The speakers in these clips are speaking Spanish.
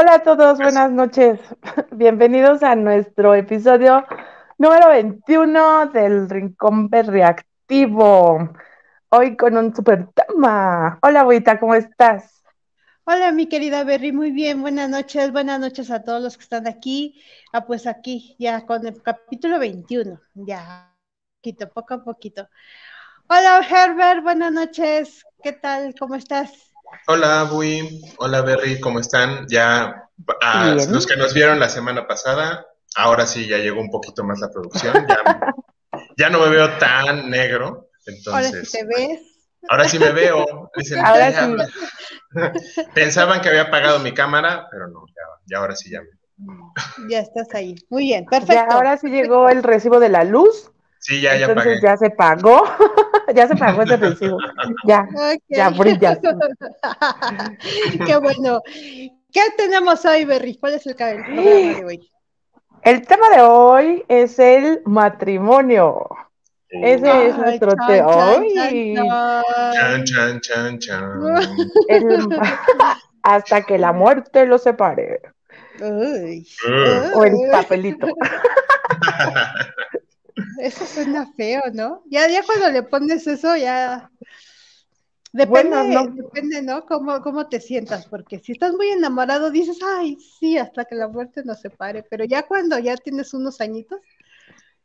Hola a todos, buenas noches. Bienvenidos a nuestro episodio número 21 del Rincón Reactivo. Hoy con un super tema. Hola, Buita, ¿cómo estás? Hola, mi querida Berry, muy bien, buenas noches, buenas noches a todos los que están aquí. Ah, pues aquí, ya con el capítulo 21, ya, poquito, poco a poquito. Hola, Herbert, buenas noches, ¿qué tal? ¿Cómo estás? Hola, Bui. Hola, Berry. ¿Cómo están? Ya, a los que nos vieron la semana pasada, ahora sí ya llegó un poquito más la producción. Ya, no me veo tan negro. Entonces, ahora sí te ves. Ahora sí me veo. ahora sí. Pensaban que había apagado mi cámara, pero no, ya, ya ahora sí ya. Ya estás ahí. Muy bien, perfecto. Ya ahora sí llegó el recibo de la luz. Sí, ya, ya Entonces ya se pagó, ya se pagó ese recibo. Ya, ya brilla. Qué bueno. ¿Qué tenemos hoy, Berry? ¿Cuál es el programa de hoy? El tema de hoy es el matrimonio. Ese es nuestro tema hoy. Chan, chan, chan, chan. hasta que la muerte lo separe. Uy. O el papelito. Eso suena feo, ¿no? Ya, ya cuando le pones eso, ya. Depende, no. depende, ¿no? Cómo, cómo te sientas, porque si estás muy enamorado, dices, ay, sí, hasta que la muerte nos separe, pero ya cuando ya tienes unos añitos,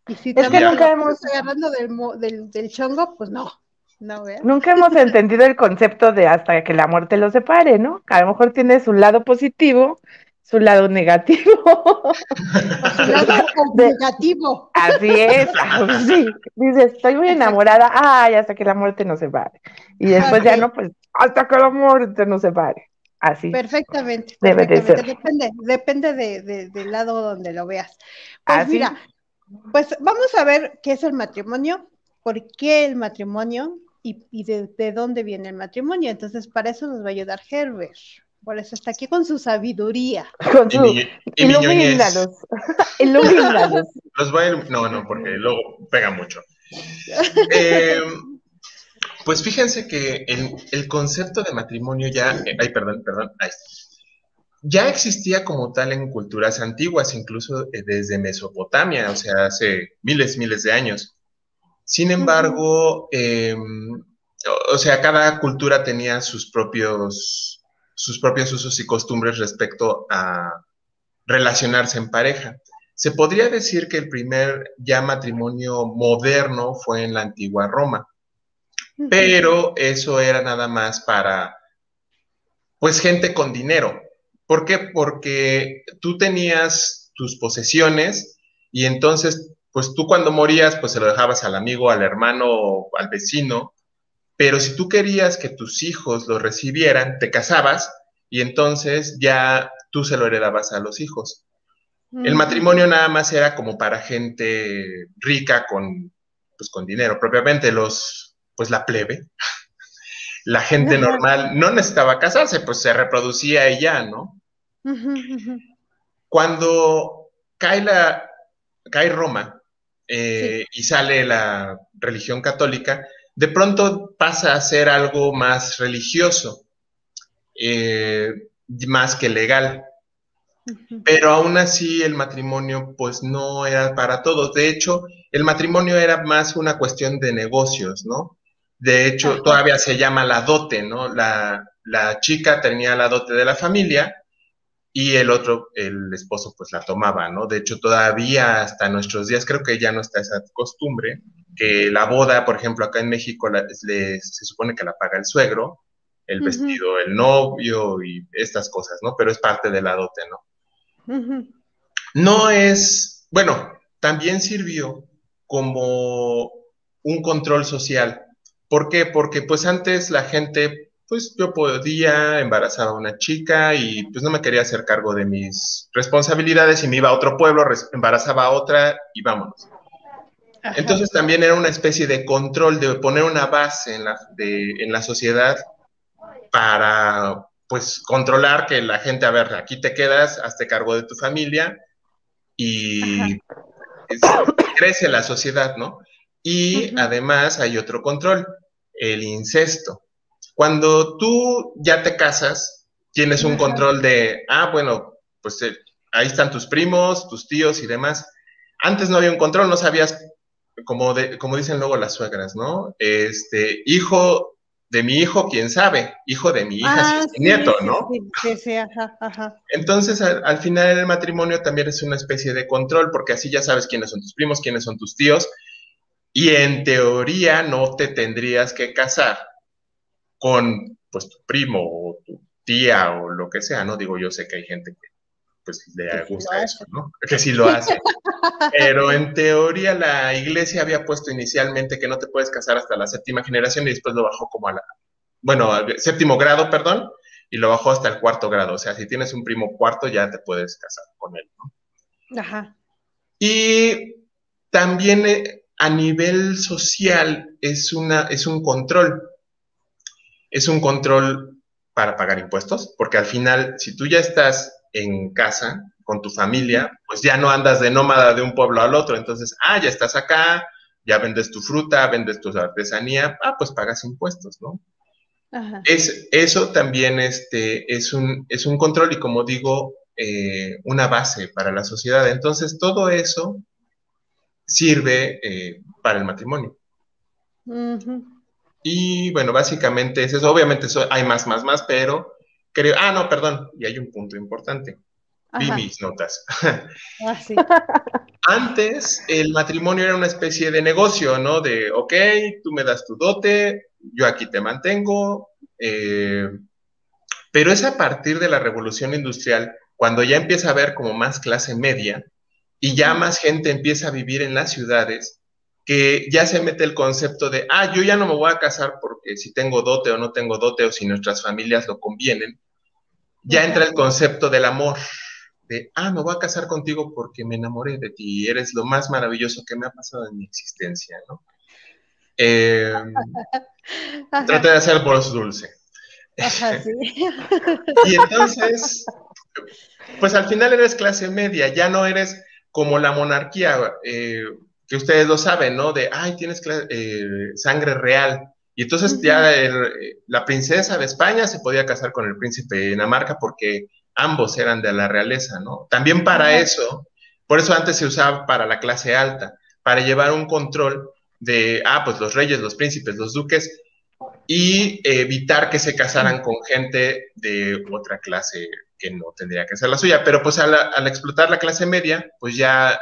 y si es que nunca hemos agarrando del, del, del chongo, pues no, no, Nunca hemos entendido el concepto de hasta que la muerte los separe, ¿no? A lo mejor tiene su lado positivo su lado negativo. su lado negativo. Así es, sí. Dice, estoy muy enamorada, ay, hasta que la muerte nos separe. Y después ya no, pues, hasta que la muerte nos separe. Así. Perfectamente. Debe De ser. Depende, depende de, del lado donde lo veas. Pues mira, pues vamos a ver qué es el matrimonio, por qué el matrimonio y, y de, de dónde viene el matrimonio. Entonces, para eso nos va a ayudar Herbert. Por eso está aquí con su sabiduría. Con su... Ilumínalos. ilumínalos. Los voy a No, no, porque luego pega mucho. Eh, pues fíjense que el, concepto de matrimonio ya... Eh, ay, perdón, perdón. ya existía como tal en culturas antiguas, incluso eh, desde Mesopotamia, o sea, hace miles, miles de años. Sin embargo, em, o sea, cada cultura tenía sus propios sus propios usos y costumbres respecto a relacionarse en pareja. Se podría decir que el primer ya matrimonio moderno fue en la antigua Roma, pero eso era nada más para, pues, gente con dinero. ¿Por qué? Porque tú tenías tus posesiones y entonces, pues tú cuando morías, pues se lo dejabas al amigo, al hermano al vecino, pero si tú querías que tus hijos lo recibieran, te casabas y entonces ya tú se lo heredabas a los hijos. El matrimonio nada más era como para gente rica con, pues, con dinero, propiamente los, pues la plebe. La gente normal no necesitaba casarse, pues se reproducía y ya, ¿no? Cuando cae, la, cae Roma eh, y sale la religión católica, de pronto pasa a ser algo más religioso, eh, más que legal. Pero aún así el matrimonio pues no era para todos. De hecho, el matrimonio era más una cuestión de negocios, ¿no? De hecho, todavía se llama la dote, ¿no? La, la chica tenía la dote de la familia y el otro, el esposo, pues la tomaba, ¿no? De hecho, todavía hasta nuestros días creo que ya no está esa costumbre, que la boda, por ejemplo, acá en México se supone que la paga el suegro, el vestido, el novio y estas cosas, ¿no? Pero es parte de la dote, ¿no? No es, bueno, también sirvió como un control social. ¿Por qué? Porque pues antes la gente, pues yo podía, embarazar a una chica y pues no me quería hacer cargo de mis responsabilidades y me iba a otro pueblo, embarazaba a otra y vámonos. Entonces también era una especie de control, de poner una base en la, en la sociedad para pues controlar que la gente, a ver, aquí te quedas, hazte cargo de tu familia y crece la sociedad, ¿no? Y además hay otro control, el incesto. Cuando tú ya te casas, tienes un control de, ah, bueno, pues eh, ahí están tus primos, tus tíos y demás. Antes no había un control, no sabías, como, de, como dicen luego las suegras, ¿no? Este, hijo de mi hijo, quién sabe, hijo de mi hija, Ah, si es nieto, ¿no? Sí, sí, sí, ajá, ajá. Entonces, al, al final el matrimonio también es una especie de control, porque así ya sabes quiénes son tus primos, quiénes son tus tíos, y en teoría no te tendrías que casar con, pues, tu primo o tu tía o lo que sea, ¿no? Digo, yo sé que hay gente que, pues, le Que gusta eso, ¿no? Que sí lo hace. Pero en teoría la iglesia había puesto inicialmente que no te puedes casar hasta la séptima generación y después lo bajó como a la, bueno, al séptimo grado, perdón, y lo bajó hasta el cuarto grado. O sea, si tienes un primo cuarto ya te puedes casar con él, ¿no? Ajá. Y también eh, a nivel social es, una, es un control. Es un control para pagar impuestos, porque al final, si tú ya estás en casa con tu familia, pues ya no andas de nómada de un pueblo al otro. Entonces, ah, ya estás acá, ya vendes tu fruta, vendes tu artesanía, ah, pues pagas impuestos, ¿no? Ajá. Es, eso también este, es, un, es un control y como digo, eh, una base para la sociedad. Entonces, todo eso sirve eh, para el matrimonio. Y bueno, básicamente es eso. Obviamente eso, hay más, más, más, pero creo, ah, no, perdón, y hay un punto importante. Vi Ajá. mis notas. Ah, sí. Antes el matrimonio era una especie de negocio, ¿no? De, ok, tú me das tu dote, yo aquí te mantengo, eh, pero es a partir de la revolución industrial cuando ya empieza a haber como más clase media y ya más gente empieza a vivir en las ciudades, que ya se mete el concepto de, ah, yo ya no me voy a casar porque si tengo dote o no tengo dote o si nuestras familias lo convienen, ya entra el concepto del amor, de, ah, me voy a casar contigo porque me enamoré de ti, eres lo más maravilloso que me ha pasado en mi existencia, ¿no? Eh, Ajá. traté de hacer voz dulce. Ajá, sí. Y entonces, pues al final eres clase media, ya no eres como la monarquía, eh, que ustedes lo saben, ¿no? De, ay, tienes eh, sangre real. Y entonces ya el- la princesa de España se podía casar con el príncipe de Dinamarca porque ambos eran de la realeza, ¿no? También para eso, por eso antes se usaba para la clase alta, para llevar un control de, ah, pues los reyes, los príncipes, los duques, y evitar que se casaran con gente de otra clase que no tendría que ser la suya. Pero pues al, al explotar la clase media, pues ya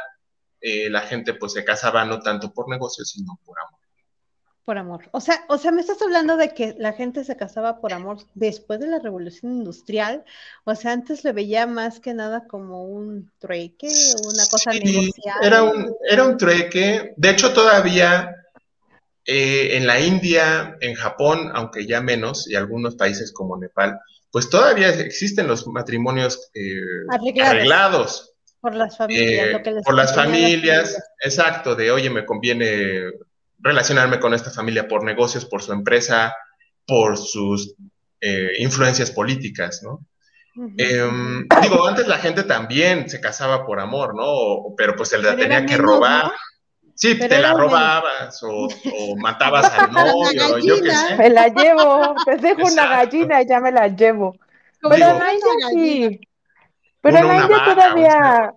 eh, la gente pues se casaba no tanto por negocio, sino por amor. Por amor. O sea, o sea, me estás hablando de que la gente se casaba por amor después de la revolución industrial. O sea, antes le veía más que nada como un trueque, una cosa Sí, negociada. Era un, era un trueque. De hecho, todavía eh, en la India, en Japón, aunque ya menos, y algunos países como Nepal, pues todavía existen los matrimonios eh, Arreglados. arreglados. Por las familias, Eh, lo que les por las familias, exacto, de oye, me conviene relacionarme con esta familia por negocios, por su empresa, por sus eh, influencias políticas, ¿no? Em, digo, antes la gente también se casaba por amor, ¿no? O- pero pues se la Pero tenía que menos, robar. ¿no? Sí, Pero te la robabas o, o matabas al La novio, yo qué gallina. sé. Me la llevo, te dejo una gallina y ya me la llevo. Pero Digo- en la India sí. Pero en la India vaca, todavía,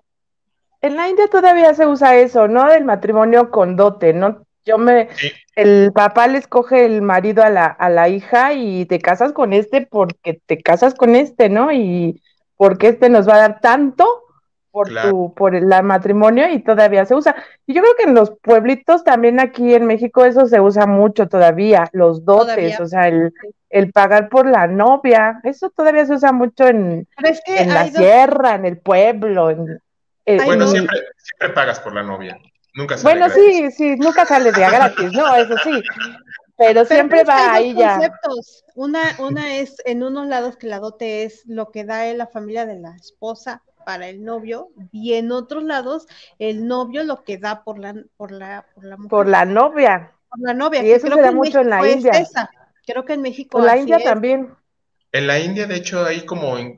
en la India todavía se usa eso, ¿no? Del matrimonio con dote, ¿no? Yo me, Sí. el papá le escoge el marido a la, a la hija y te casas con este porque te casas con este, ¿no? Y porque este nos va a dar tanto por Claro. tu, por el la matrimonio y todavía se usa. Y yo creo que en los pueblitos también aquí en México eso se usa mucho todavía, los dotes, Todavía. o sea, el, el pagar por la novia, eso todavía se usa mucho en, Pero es que en la dos, sierra, en el pueblo, en, Bueno, siempre, siempre pagas por la novia. Nunca sale bueno, gratis. sí, sí, nunca sale de a gratis, ¿no? Eso sí, pero siempre va dos ahí ya. conceptos. Una, una es en unos lados que la dote es lo que da la familia de la esposa para el novio, y en otros lados el novio lo que da por la, por la, por la mujer, Por la novia, por la novia. y que eso creo se da que mucho en la es India. esa. Creo que en México por la India es. también. En la India, de hecho, hay como, en-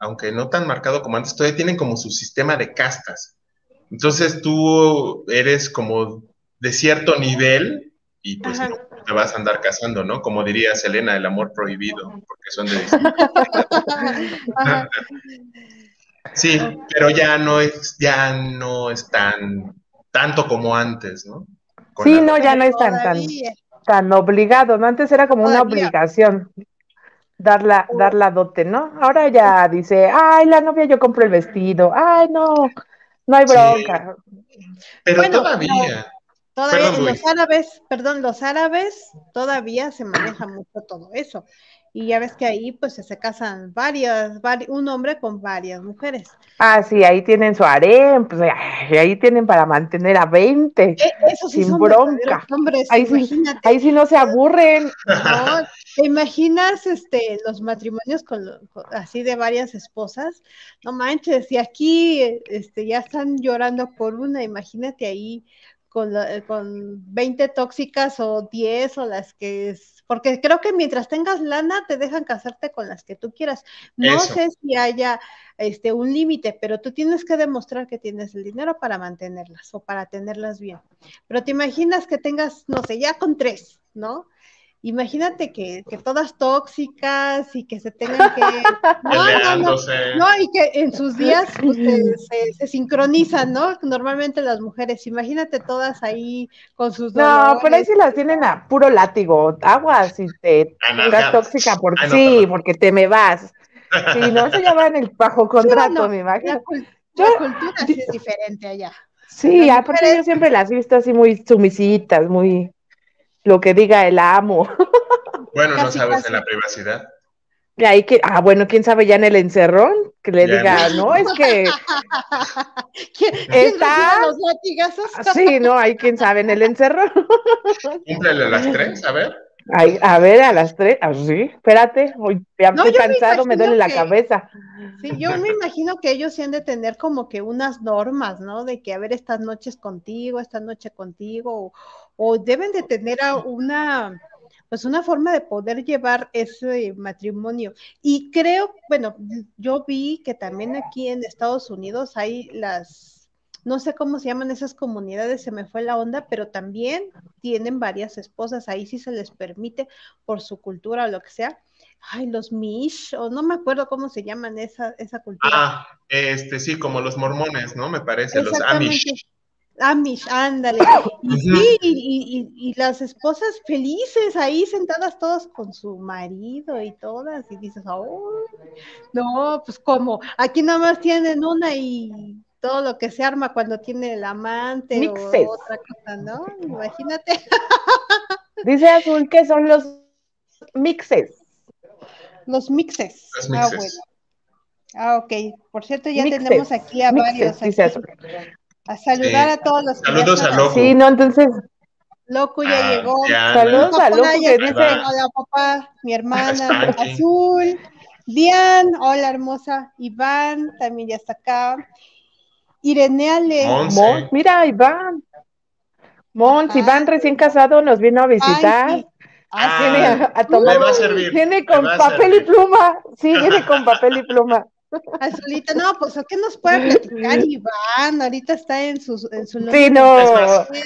aunque no tan marcado como antes, todavía tienen como su sistema de castas. Entonces tú eres como de cierto nivel y pues te vas a andar casando, ¿no? Como diría Selena, el amor prohibido, porque son de Sí, pero ya no es, ya no es tan tanto como antes, ¿no? sí, no, ya no es tan, tan, obligado, ¿no? Antes era como una obligación dar la, dar la dote, ¿no? Ahora ya dice, ay, la novia yo compro el vestido, ay, no, no hay bronca. Pero todavía. Todavía los árabes, perdón, los árabes todavía se maneja mucho todo eso. Y ya ves que ahí pues se casan varias, un hombre con varias mujeres. Ah, sí, ahí tienen su harem, pues ahí tienen para mantener a 20. E, eso sí sin bronca. Hombres, ahí, sí, ahí sí no se aburren. No, ¿Te imaginas este, los matrimonios con, así de varias esposas? No manches, y aquí este, ya están llorando por una, imagínate ahí con, con 20 tóxicas o 10 o las que es, porque creo que mientras tengas lana te dejan casarte con las que tú quieras. No sé si haya este un límite, pero tú tienes que demostrar que tienes el dinero para mantenerlas o para tenerlas bien. Pero te imaginas que tengas, no sé, ya con tres, ¿no? Imagínate que, que, todas tóxicas y que se tengan que no, no, no, y que en sus días pues, se, sincronizan, ¿no? Normalmente las mujeres, imagínate todas ahí con sus No, pero ahí sí las tienen a puro látigo, aguas y te pongas tóxica porque sí, porque te me vas. Sí, no se llaman el bajo contrato, me imagino. La, cultura sí es diferente allá. Sí, aparte yo siempre las he visto así muy sumisitas, muy lo que diga el amo. Bueno, no sabes en la privacidad. Y ahí que, ah, bueno, quién sabe ya en el encerrón, que le diga, no, es que ¿Quién, está los latigazos? Sí, no, hay quién sabe en el encerrón. Cúmplele a las tres, a ver. Ay, a ver, a las tres, ah, sí, espérate, hoy ya estoy cansado, me, duele la cabeza. Sí, yo me imagino que ellos sí han de tener como que unas normas, ¿no? De que, a ver, estas noches contigo, esta noche contigo, o deben de tener una, pues una forma de poder llevar ese matrimonio. Y creo, bueno, yo vi que también aquí en Estados Unidos hay las, no sé cómo se llaman esas comunidades, se me fue la onda, pero también tienen varias esposas, ahí sí se les permite por su cultura o lo que sea. Ay, los Mish, o no me acuerdo cómo se llaman esa, esa cultura. Ah, este sí, como los mormones, ¿no? Me parece, los Amish. Amish, ándale. Y sí, y, las esposas felices ahí sentadas todas con su marido y todas, y dices, oh, no, pues como, aquí nada más tienen una y todo lo que se arma cuando tiene el amante o otra cosa, ¿no? Imagínate. Dice Azul que son los mixes. Los mixes. Ah, bueno. Ah, ok. Por cierto, ya tenemos aquí a varios. Dice Azul. A saludar a todos los Saludos a Loco. Sí, no, entonces. Loco ya ah, llegó. Saludos a Loco que dice. Hola, papá, mi hermana Azul. Dian, hola hermosa. Iván también ya está acá. Irene Ale. mira, Iván. Mons, Iván recién casado nos vino a visitar. Ah, viene a, tomar. va a servir. Viene con papel y pluma. Sí, viene con papel y pluma. Azulita, no, pues ¿qué nos puede platicar Iván? Ahorita está en su, en su Sí, no.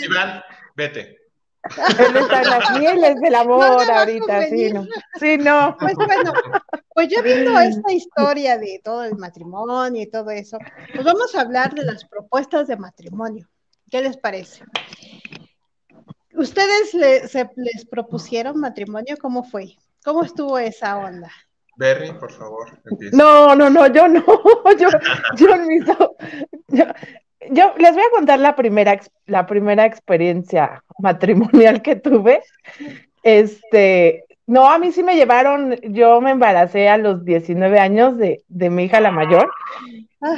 Iván, vete. Él está en las mieles del amor ahorita, sí, no. Sí, no. Pues bueno, pues ya viendo esta historia de todo el matrimonio y todo eso, pues vamos a hablar de las propuestas de matrimonio. ¿Qué les parece? ¿Ustedes les propusieron matrimonio? ¿Cómo fue? ¿Cómo estuvo esa onda? Berry, por favor, No, no, no, yo no, yo, yo, yo, les voy a contar la primera, la primera experiencia matrimonial que tuve. Este, no, a mí sí me llevaron, yo me embaracé a los 19 años de, de mi hija la mayor,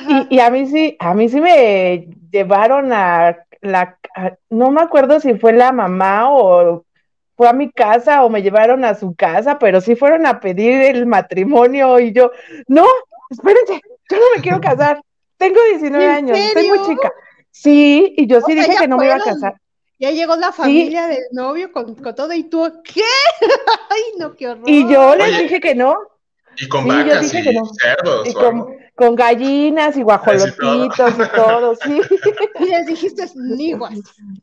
y, y, a mí sí, a mí sí me llevaron a la, no me acuerdo si fue la mamá o fue a mi casa o me llevaron a su casa, pero sí fueron a pedir el matrimonio y yo, no, espérense, yo no me quiero casar, tengo 19 años, soy muy chica. Sí, y yo sí dije que no me iba a casar. Ya llegó la familia del novio con, todo y tú, ¿qué? Ay, no, qué horror. Y yo les dije que no. Y con vacas y cerdos. Y con, gallinas y guajolotitos y todo, sí. Y les dijiste, ni guas,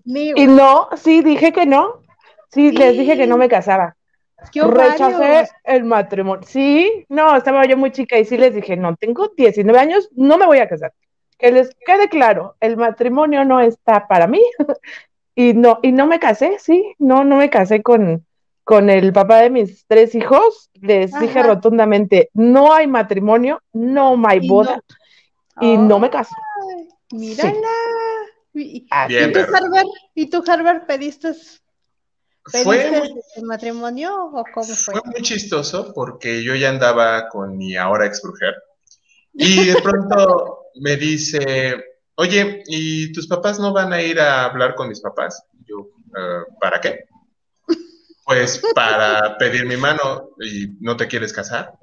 ni Y no, sí, dije que no. Sí, les dije que no me casaba. Rechacé el matrimonio. Sí, no, estaba yo muy chica y sí les dije, no, tengo 19 años, no me voy a casar. Que les quede claro, el matrimonio no está para mí. y no, y no me casé, sí, no, no me casé con, con el papá de mis tres hijos. Les dije rotundamente, no hay matrimonio, no hay boda. Y no, me caso. Mírala. ¿Y, tú, Harvard, ¿Y tú, Harvard, pediste fue el matrimonio o cómo fue? Fue muy chistoso porque yo ya andaba con mi ahora ex mujer y de pronto me dice, oye, ¿y tus papás no van a ir a hablar con mis papás? Yo, eh, ¿para qué? Pues para pedir mi mano y no te quieres casar.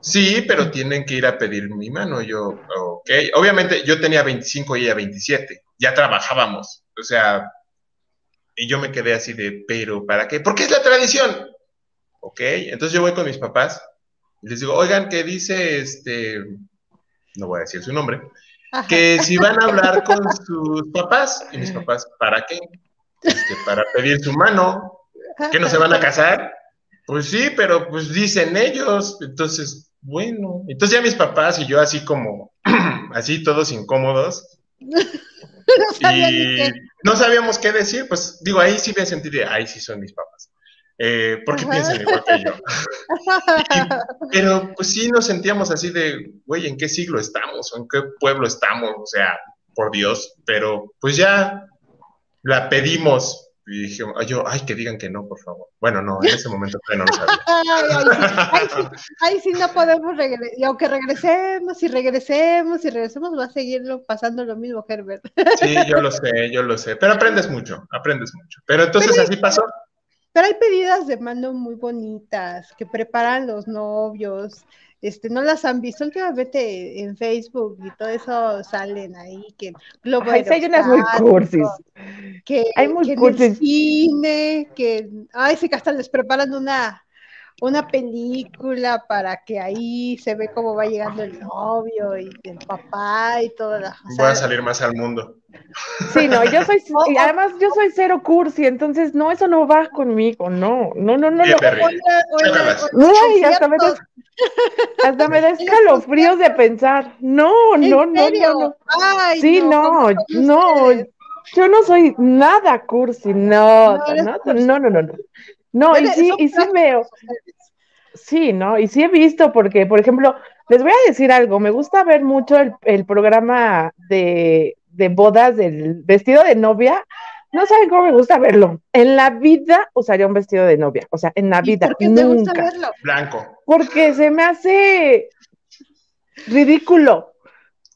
Sí, pero tienen que ir a pedir mi mano. Yo, ok. Obviamente yo tenía 25 y ella 27. Ya trabajábamos. O sea, y yo me quedé así de, pero ¿para qué? Porque es la tradición. Ok, entonces yo voy con mis papás y les digo, oigan, ¿qué dice este, no voy a decir su nombre, que si van a hablar con sus papás, y mis papás, ¿para qué? Este, para pedir su mano, que no se van a casar. Pues sí, pero pues dicen ellos, entonces, bueno, entonces ya mis papás y yo así como, así todos incómodos. y no sabíamos qué decir, pues digo, ahí sí me sentí de, ahí sí son mis papás. Eh, porque piensan igual que yo. pero pues sí nos sentíamos así de, güey, ¿en qué siglo estamos? ¿O en qué pueblo estamos? O sea, por Dios, pero pues ya la pedimos y dije, yo, ay, que digan que no, por favor. Bueno, no, en ese momento no lo sabía. ay, sí, no podemos regresar. Y aunque regresemos y regresemos y regresemos, va a seguir pasando lo mismo, Herbert. sí, yo lo sé, yo lo sé. Pero aprendes mucho, aprendes mucho. Pero entonces así pasó. Pero hay pedidas de mando muy bonitas que preparan los novios este, no las han visto últimamente en Facebook y todo eso salen ahí que Ay, hay unas muy cursis. Que, hay muy cursis. cine, que ay, sí que hasta les preparan una una película para que ahí se ve cómo va llegando el novio y el papá y todo. La, Voy a salir más al mundo. Sí, no, yo soy, y además yo soy cero cursi, entonces no, eso no va conmigo, no, no, no, no. no. Ay, hasta me, da, hasta me da escalofríos de pensar, no, no, no, no, Ay, sí, no, no, yo no soy nada cursi, no, no, no, no, no. No, y sí, y sí veo. Sí, ¿no? Y sí he visto, porque, por ejemplo, les voy a decir algo, me gusta ver mucho el, programa de, bodas del vestido de novia. No saben cómo me gusta verlo. En la vida usaría un vestido de novia, o sea, en la vida. ¿Por qué nunca. gusta verlo? Blanco. Porque se me hace ridículo.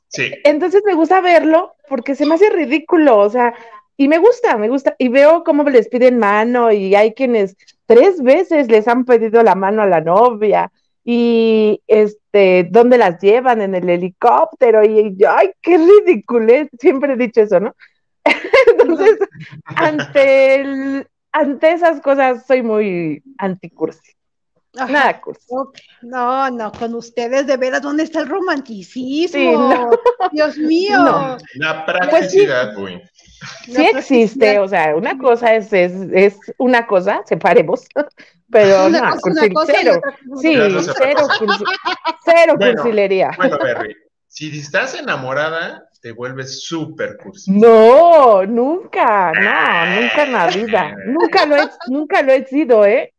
Sí. Entonces me gusta verlo porque se me hace ridículo, o sea, y me gusta, me gusta. Y veo cómo les piden mano y hay quienes tres veces les han pedido la mano a la novia y este, ¿dónde las llevan? En el helicóptero y, ay, qué ridículo, siempre he dicho eso, ¿no? Entonces, ante, el, ante esas cosas soy muy anticursi. Nada cursi. No, no, con ustedes de veras, ¿dónde está el romanticismo? Dios mío. La practicidad, pues sí existe, o sea, una cosa es, es, es una cosa, separemos, pero no, cero, sí, cero, cero cursilería. Bueno, Berry, si estás enamorada, te vuelves súper cursi. No, nunca, no, nunca en la vida, nunca lo he, nunca lo he sido, ¿eh?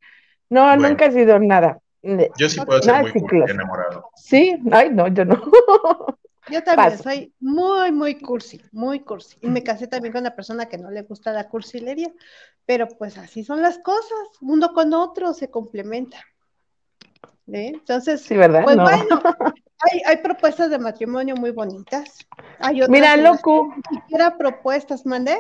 No, nunca he sido nada. Yo sí puedo ser muy enamorado. Sí, ay, no, yo no. Yo también soy muy, muy cursi, muy cursi. Y me casé también con una persona que no le gusta la cursilería, pero pues así son las cosas, uno con otro se complementa. ¿Eh? Entonces, sí, ¿verdad? pues bueno, hay, hay, propuestas de matrimonio muy bonitas. Hay otras Mira, loco. Ni siquiera propuestas, mandé.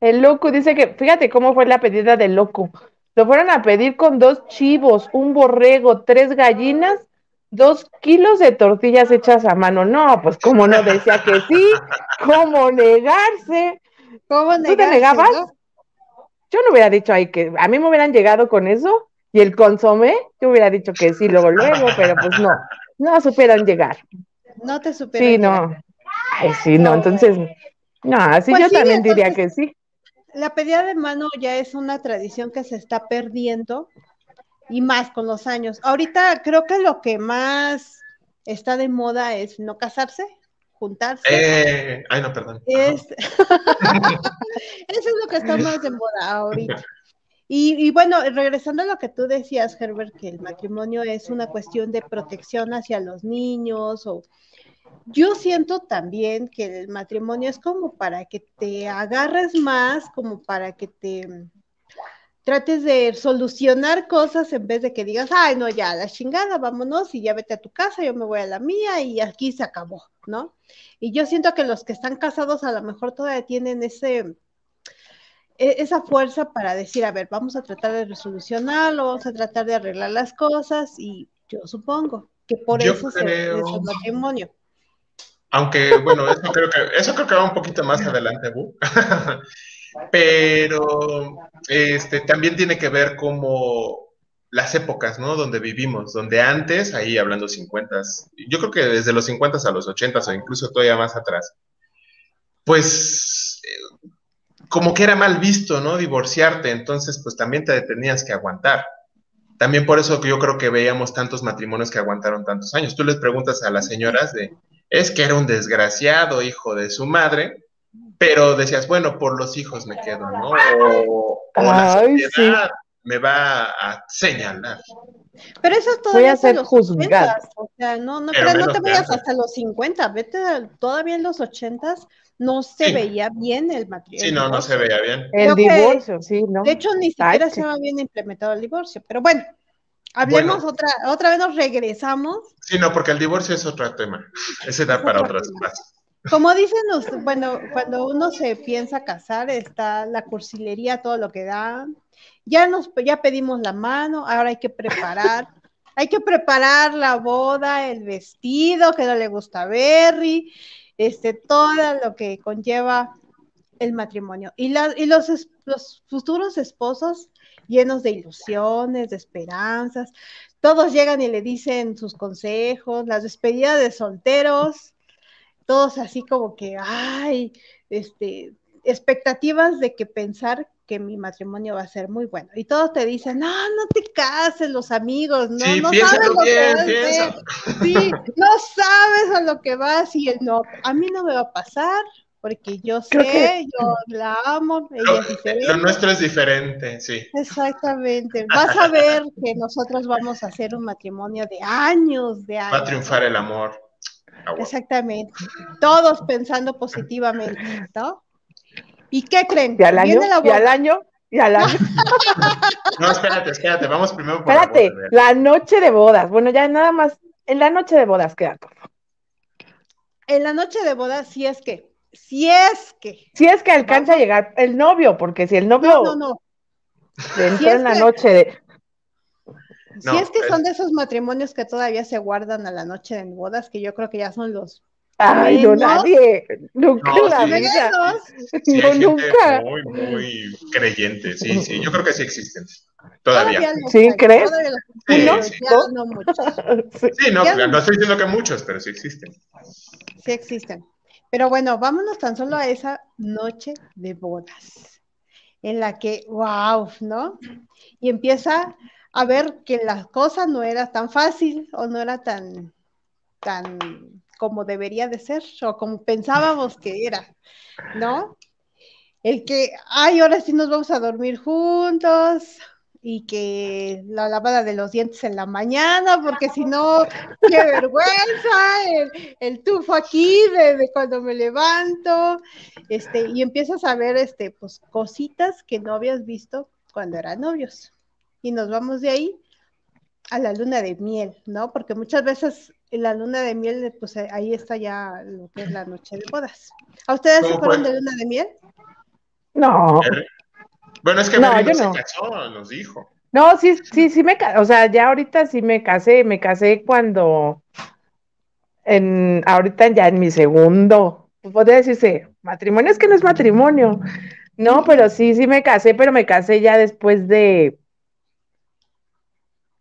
El loco dice que, fíjate cómo fue la pedida del loco. Lo fueron a pedir con dos chivos, un borrego, tres gallinas dos kilos de tortillas hechas a mano. No, pues cómo no decía que sí, cómo negarse. ¿Cómo ¿Tú te negabas? Yo no hubiera dicho ahí que a mí me hubieran llegado con eso y el consomé, yo hubiera dicho que sí, luego, luego, pero pues no, no supieron llegar. No te supieron. Sí, no. Ay, sí, no, entonces, no, así pues yo también diría que sí. la pedida de mano ya es una tradición que se está perdiendo y más con los años. Ahorita creo que lo que más está de moda es no casarse, juntarse. Eh, ay, no, perdón. Es... Eso es lo que está más de moda ahorita. Y, bueno, regresando a lo que tú decías, Herbert, que el matrimonio es una cuestión de protección hacia los niños, o yo siento también que el matrimonio es como para que te agarres más, como para que te trates de solucionar cosas en vez de que digas, ay, no, ya, la chingada, vámonos y ya vete a tu casa, yo me voy a la mía y aquí se acabó, ¿no? Y yo siento que los que están casados a lo mejor todavía tienen ese e, esa fuerza para decir, a ver, vamos a tratar de resolucionarlo, vamos a tratar de arreglar las cosas y yo supongo que por eso se, es el matrimonio. Aunque, bueno, eso creo que, eso creo que va un poquito más adelante, pero este, también tiene que ver como las épocas, ¿no? Donde vivimos, donde antes, ahí hablando 50, yo creo que desde los 50 a los 80 o incluso todavía más atrás, pues como que era mal visto, ¿no? Divorciarte, entonces pues también te tenías que aguantar. También por eso que yo creo que veíamos tantos matrimonios que aguantaron tantos años. Tú les preguntas a las señoras de, es que era un desgraciado hijo de su madre, pero decías, bueno, por los hijos me quedo, ¿no? O, la sociedad me va a señalar. Pero eso todavía Voy a los juzgado. o sea, no, no, pero, no te vayas hasta los 50, vete todavía en los 80 no se veía bien el matrimonio. Sí, no, no se veía bien. El divorcio, sí, ¿no? De hecho, ni siquiera se había bien implementado el divorcio, pero bueno. Hablemos otra, otra vez nos regresamos. Sí, no, porque el divorcio es otro tema. Ese da para otras cosas. Como dicen bueno, cuando uno se piensa casar, está la cursilería, todo lo que da. Ya nos, ya pedimos la mano, ahora hay que preparar, hay que preparar la boda, el vestido que no le gusta a Berry, este, todo lo que conlleva el matrimonio. Y, y los, los futuros esposos llenos de ilusiones, de esperanzas, todos llegan y le dicen sus consejos, las despedidas de solteros, todos así como que, ay, este, expectativas de que pensar que mi matrimonio va a ser muy bueno. Y todos te dicen, no, no te cases, los amigos, no, no sabes lo que vas Sí, no sabes a lo que vas y el no, a mí no me va a pasar, porque yo sé, yo la amo, ella es diferente. Lo nuestro es diferente, sí. Exactamente. Vas a ver que nosotros vamos a hacer un matrimonio de años, de años. Va a triunfar el amor. Ah, Exactamente. Todos pensando positivamente, ¿no? ¿Y qué creen? ¿Y al año? ¿Y al año? ¿Y al año? no, espérate, espérate, vamos primero por Espérate, la, noche de bodas. Bueno, ya nada más, en la noche de bodas queda todo. En la noche de bodas, si es que, si es que. Si es que alcanza a llegar el novio, porque si el novio. No, no, no. Entra en la noche de. Si es que son de esos matrimonios que todavía se guardan a la noche de bodas, que yo creo que ya son los Ay, no, nadie, nunca no, la vida. no, nunca. Muy, muy creyente, sí, sí, yo creo que sí existen. Todavía. ¿Sí, crees? Sí, ¿No? Sí. no muchos. Sí, no, no estoy diciendo que muchos, pero sí existen. Sí existen. Pero bueno, vámonos tan solo a esa noche de bodas, en la que, wow, ¿no? Y empieza a ver que la cosa no era tan fácil o no era tan, tan como debería de ser o como pensábamos que era, ¿no? El que, ay, ahora sí nos vamos a dormir juntos y que la lavada de los dientes en la mañana, porque si no, qué vergüenza, el, tufo aquí de, cuando me levanto, este, y empiezas a ver, este, pues, cositas que no habías visto cuando eran novios. Y nos vamos de ahí a la luna de miel, ¿no? Porque muchas veces en la luna de miel, pues eh, ahí está ya lo que es la noche de bodas. ¿A ustedes se fueron de luna de miel? No. Bueno, es que no, yo no. se casó, nos dijo. No, sí, sí, sí me casé, o sea, ya ahorita sí me casé, me casé cuando, en, ahorita ya en mi segundo, podría decirse, matrimonio es que no es matrimonio, no, pero sí, sí me casé, pero me casé ya después de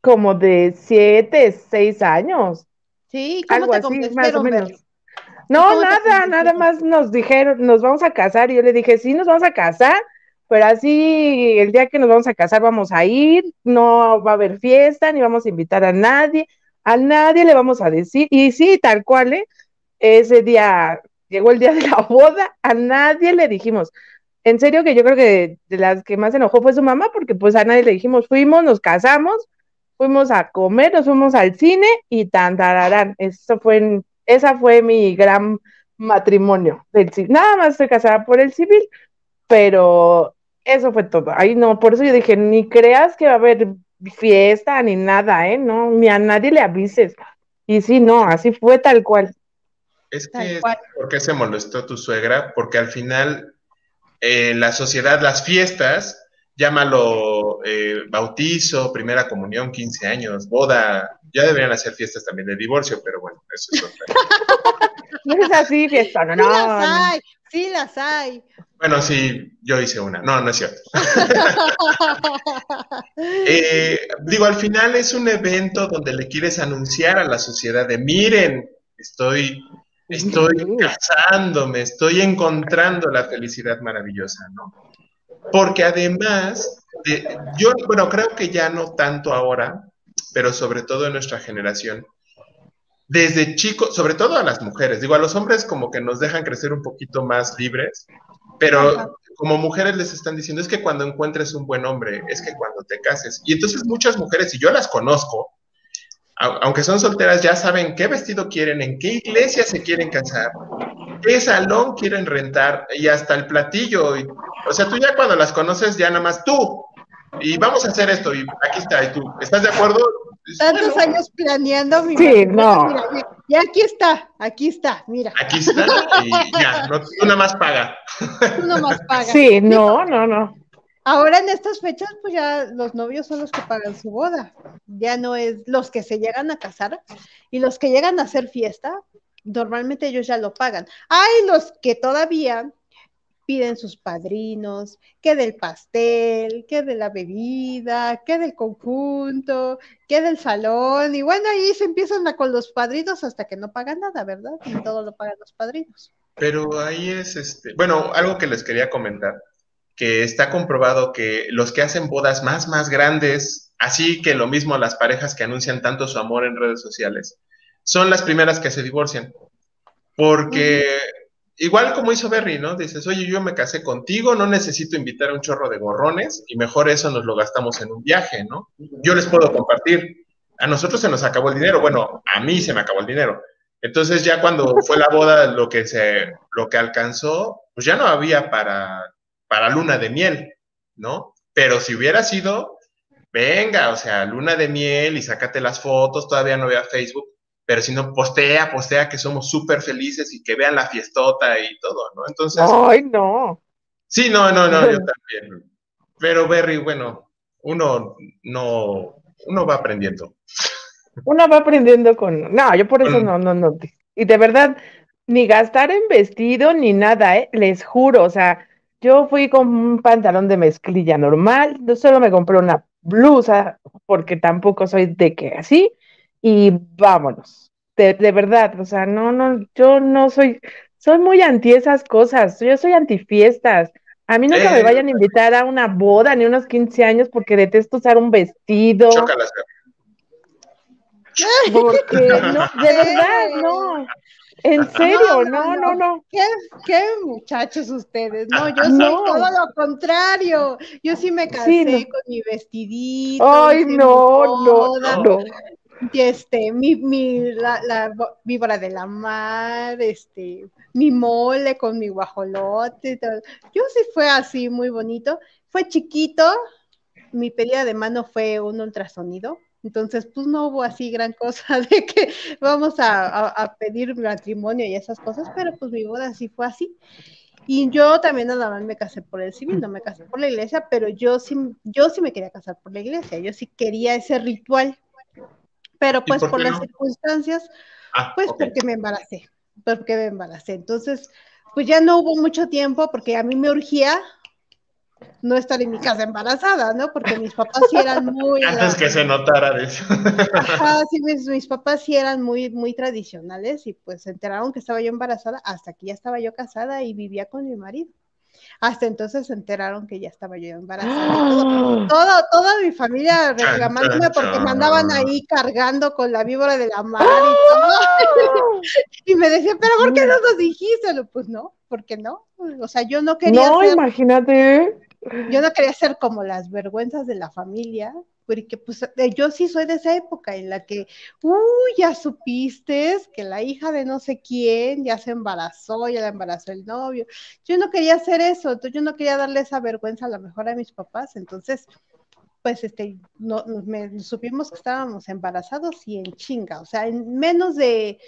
como de siete, seis años. Sí, ¿cómo algo te así, más o menos. No, nada, nada más nos dijeron, nos vamos a casar, y yo le dije, sí, nos vamos a casar, pero así el día que nos vamos a casar vamos a ir, no va a haber fiesta, ni vamos a invitar a nadie, a nadie le vamos a decir, y sí, tal cual, ¿eh? ese día llegó el día de la boda, a nadie le dijimos. En serio que yo creo que de las que más enojó fue su mamá, porque pues a nadie le dijimos, fuimos, nos casamos, fuimos a comer, nos fuimos al cine y tan tararán. Eso fue, esa fue mi gran matrimonio del Nada más estoy casada por el civil, pero eso fue todo. Ahí no, por eso yo dije, ni creas que va a haber fiesta ni nada, ¿eh? No, ni a nadie le avises. Y sí, no, así fue tal cual. Es que, ¿por qué se molestó tu suegra? Porque al final, en eh, la sociedad, las fiestas, llámalo eh, bautizo, primera comunión, 15 años, boda, ya deberían hacer fiestas también de divorcio, pero bueno, eso es otra. no es así, fiesta, no, no. Sí las hay, sí las hay. Bueno, sí, yo hice una. No, no es cierto. Eh, digo, al final es un evento donde le quieres anunciar a la sociedad de, miren, estoy, estoy casándome, estoy encontrando la felicidad maravillosa, ¿no? Porque además, yo, bueno, creo que ya no tanto ahora, pero sobre todo en nuestra generación, desde chicos, sobre todo a las mujeres, digo, a los hombres como que nos dejan crecer un poquito más libres, pero como mujeres les están diciendo, es que cuando encuentres un buen hombre, es que cuando te cases. Y entonces muchas mujeres, y yo las conozco, aunque son solteras, ya saben qué vestido quieren, en qué iglesia se quieren casar, qué salón quieren rentar y hasta el platillo. o sea, tú ya cuando las conoces, ya nada más tú. Y vamos a hacer esto, y aquí está, y tú, ¿estás de acuerdo? Tantos años planeando mi Sí, no. y aquí está, aquí está, mira. Aquí está, y ya, no, tú nada más paga. Tú nada más pagas. Sí, no, no, no. Ahora en estas fechas, pues ya los novios son los que pagan su boda. Ya no es los que se llegan a casar y los que llegan a hacer fiesta, normalmente ellos ya lo pagan. Hay los que todavía piden sus padrinos, que del pastel, que de la bebida, que del conjunto, que del salón, y bueno, ahí se empiezan a con los padrinos hasta que no pagan nada, ¿verdad? Y todo lo pagan los padrinos. Pero ahí es, este, bueno, algo que les quería comentar, que está comprobado que los que hacen bodas más, más grandes, así que lo mismo las parejas que anuncian tanto su amor en redes sociales, son las primeras que se divorcian. Porque igual como hizo Berry, ¿no? Dices, oye, yo me casé contigo, no necesito invitar a un chorro de gorrones y mejor eso nos lo gastamos en un viaje, ¿no? Yo les puedo compartir. A nosotros se nos acabó el dinero, bueno, a mí se me acabó el dinero. Entonces ya cuando fue la boda lo que se lo que alcanzó, pues ya no había para para luna de miel, ¿no? Pero si hubiera sido venga, o sea, luna de miel y sácate las fotos, todavía no había Facebook, pero si no, postea, postea que somos súper felices y que vean la fiestota y todo, ¿no? Entonces. ¡Ay, no! Sí, no, no, no, yo también. Pero, Berry, bueno, uno no, uno va aprendiendo. Uno va aprendiendo con. No, yo por eso no, no, no. Y de verdad, ni gastar en vestido ni nada, ¿eh? Les juro, o sea, yo fui con un pantalón de mezclilla normal, yo solo me compré una blusa, porque tampoco soy de que así, y vámonos. De, verdad, o sea, no, no, yo no soy, soy muy anti esas cosas, yo soy anti fiestas. A mí no me vayan a invitar a una boda ni unos 15 años porque detesto usar un vestido. Porque no, de verdad, no. En serio, no, no, no. ¿Qué, ¿Qué, muchachos ustedes? No, yo soy todo lo contrario. Yo sí me casé con mi vestidito. Ay, no, no, no, y este, mi, mi, la, la, víbora de la mar, este, mi mole con mi guajolote, yo sí fue así muy bonito, fue chiquito, mi pelea de mano fue un ultrasonido, entonces pues no hubo así gran cosa de que vamos a, a, pedir matrimonio y esas cosas, pero pues mi boda sí fue así. Y yo también nada más me casé por el civil, no me casé por la iglesia, pero yo sí, yo sí me quería casar por la iglesia, yo sí quería ese ritual pero pues por, las circunstancias, ah, pues porque me embaracé, porque me embaracé. Entonces, pues ya no hubo mucho tiempo porque a mí me urgía no estar en mi casa embarazada, ¿no? Porque mis papás sí eran muy... Antes que se notara de eso. Ajá, sí, mis, papás sí eran muy, muy tradicionales y pues se enteraron que estaba yo embarazada hasta que ya estaba yo casada y vivía con mi marido. Hasta entonces se enteraron que ya estaba yo embarazada. Todo, toda mi familia reclamándome porque me andaban ahí cargando con la víbora de la mar y todo. y me decían, pero ¿por qué no nos dijiste? Pues no, porque no. O sea, yo no quería. No, imagínate. Yo no quería ser como las vergüenzas de la familia, porque pues eh, yo sí soy de esa época en la que, uy, ya supiste que la hija de no sé quién ya se embarazó, ya la embarazó el novio. Yo no quería hacer eso, entonces yo no quería darle esa vergüenza a lo mejor a mis papás, entonces pues este, no, me, supimos que estábamos embarazados y en chinga, o sea, en menos de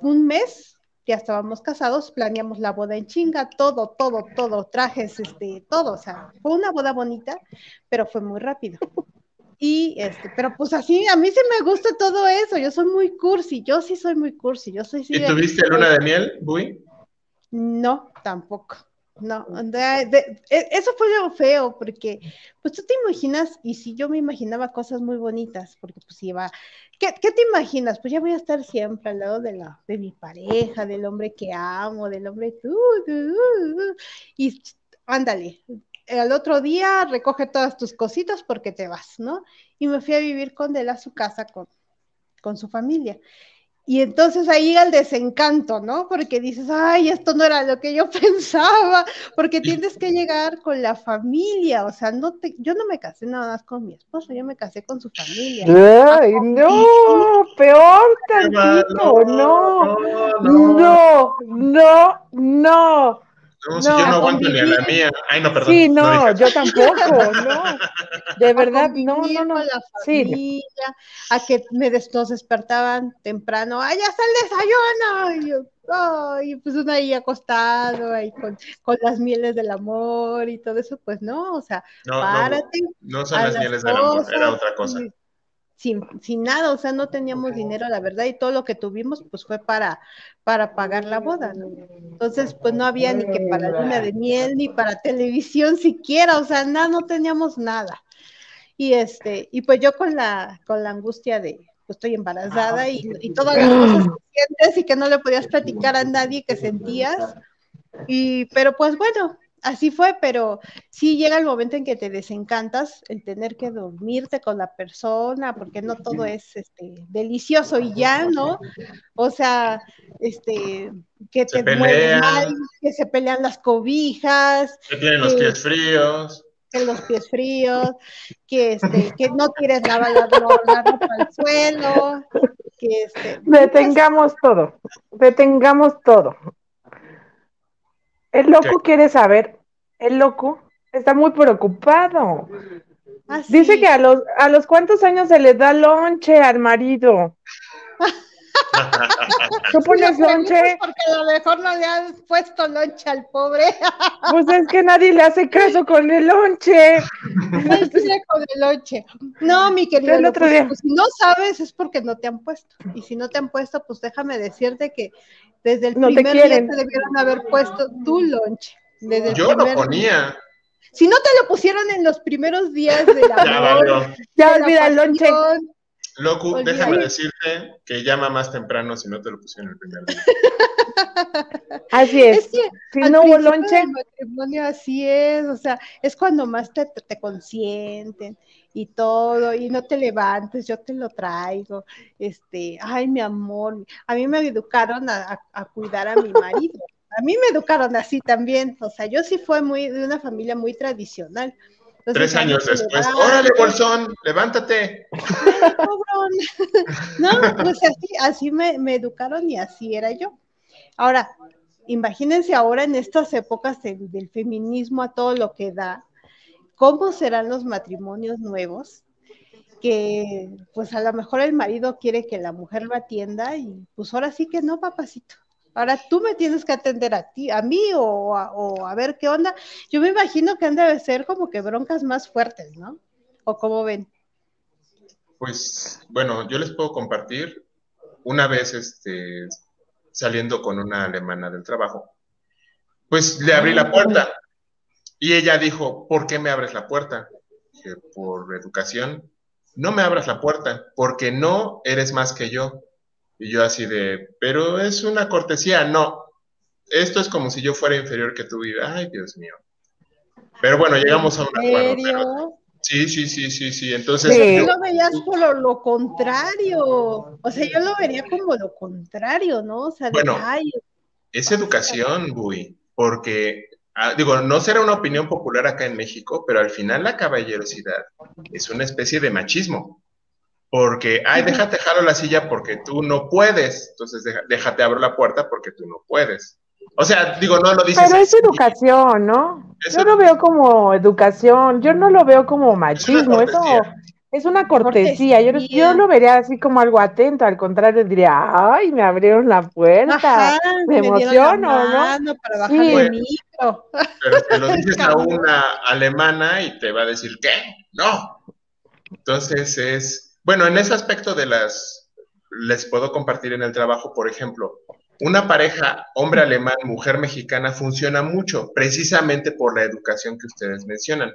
un mes ya estábamos casados, planeamos la boda en chinga, todo, todo, todo, trajes, este, todo, o sea, fue una boda bonita, pero fue muy rápido. Y este, pero pues así, a mí sí me gusta todo eso, yo soy muy cursi, yo sí soy muy cursi, yo soy ¿Y tuviste luna de miel, Bui? No, tampoco. No, e, eso fue lo feo, porque pues tú te imaginas, y si yo me imaginaba cosas muy bonitas, porque pues iba, ¿qué, ¿qué, te imaginas? Pues ya voy a estar siempre al lado de, la, de mi pareja, del hombre que amo, del hombre tú, y ándale, al otro día recoge todas tus cositas porque te vas, ¿no? Y me fui a vivir con él a su casa con, con su familia. Y entonces ahí el desencanto, ¿no? Porque dices, ay, esto no era lo que yo pensaba, porque tienes que llegar con la familia, o sea, no te, yo no me casé nada más con mi esposo, yo me casé con su familia. Ay, no, peor tantito, no, no, no, no. No, si yo no aguanto ni a la mía. Ay, no, perdón. Sí, no, yo tampoco, no. De verdad, no, no, no. La familia, A que me des, despertaban temprano. ¡Ay, ya está el desayuno! Y yo, ay, pues uno ahí acostado, ahí con, con, las mieles del amor y todo eso, pues no, o sea, párate. No, no son las mieles del amor, era otra cosa sin, sin nada, o sea, no teníamos dinero, la verdad, y todo lo que tuvimos, pues fue para, para pagar la boda, ¿no? Entonces, pues no había ni que para luna de miel, ni para televisión siquiera, o sea, nada, no teníamos nada. Y este, y pues yo con la, con la angustia de, pues estoy embarazada y, y todas las cosas que sientes y que no le podías platicar a nadie que sentías. Y, pero pues bueno, así fue, pero sí llega el momento en que te desencantas el tener que dormirte con la persona, porque no todo es este, delicioso y ya, ¿no? O sea, este, que te mueves mal, que se pelean las cobijas. Que tienen los pies fríos. Que los pies fríos, que, este, que no quieres lavar la, ropa al suelo, que este. Detengamos todo, detengamos todo. El loco quiere saber, el loco está muy preocupado. Ah, Dice que a los, a los cuántos años se le da lonche al marido. ¿Tú pones lonche? Porque a lo mejor no le has puesto lonche al pobre. Pues es que nadie le hace caso con el lonche. No con el lonche. No, mi querido, el otro día. Pues, si no sabes es porque no te han puesto. Y si no te han puesto, pues déjame decirte que desde el primer día te debieron haber puesto tu lonche. Yo lo ponía. Si no te lo pusieron en los primeros días de la ya, ya olvida el lonche. Locu, déjame decirte que llama más temprano si no te lo pusieron el primer día. Así es. si no hubo lonche. matrimonio así es, o sea, es cuando más te, te, consienten y todo, y no te levantes, yo te lo traigo. Este, ay, mi amor, a mí me educaron a, a cuidar a mi marido. A mí me educaron así también, o sea, yo sí fue muy de una familia muy tradicional. Tres años después, órale, bolsón, levántate. no, pues así, así me, educaron y así era yo. Ahora, imagínense ahora en estas épocas del feminismo a todo lo que da, ¿cómo serán los matrimonios nuevos? Que pues a lo mejor el marido quiere que la mujer lo atienda y pues ahora sí que no, papacito. Ahora tú me tienes que atender a ti, a mí o a, ver qué onda. Yo me imagino que han de ser como que broncas más fuertes, ¿no? ¿O cómo ven? Pues bueno, yo les puedo compartir una vez este, saliendo con una alemana del trabajo, pues le abrí la puerta y ella dijo, ¿por qué me abres la puerta? Dije, por educación, no me abras la puerta, porque no eres más que yo. Y yo así de, pero es una cortesía, no. Esto es como si yo fuera inferior que tu vida. Ay, Dios mío. Pero bueno, llegamos a un acuerdo. Sí, sí, sí, sí, sí. Entonces. Yo lo veías por lo, contrario. O sea, yo lo vería como lo contrario, ¿no? O sea, bueno, es educación, Bui, porque, ah, digo, no será una opinión popular acá en México, pero al final la caballerosidad es una especie de machismo. Porque, ay, déjate jalo la silla porque tú no puedes. Entonces, déjate abro la puerta porque tú no puedes. O sea, digo, no lo dices. Pero es educación, ¿no? yo lo veo como educación, yo no lo veo como machismo, eso es una cortesía. Yo, yo, lo vería así como algo atento, al contrario, diría, ay, me abrieron la puerta, me, emociono, ¿no? Para bajar el micro. Pero te lo dices a una alemana y te va a decir, ¿qué? No. Entonces es, bueno, en ese aspecto de las, les puedo compartir en el trabajo, por ejemplo, una pareja hombre alemán, mujer mexicana funciona mucho precisamente por la educación que ustedes mencionan.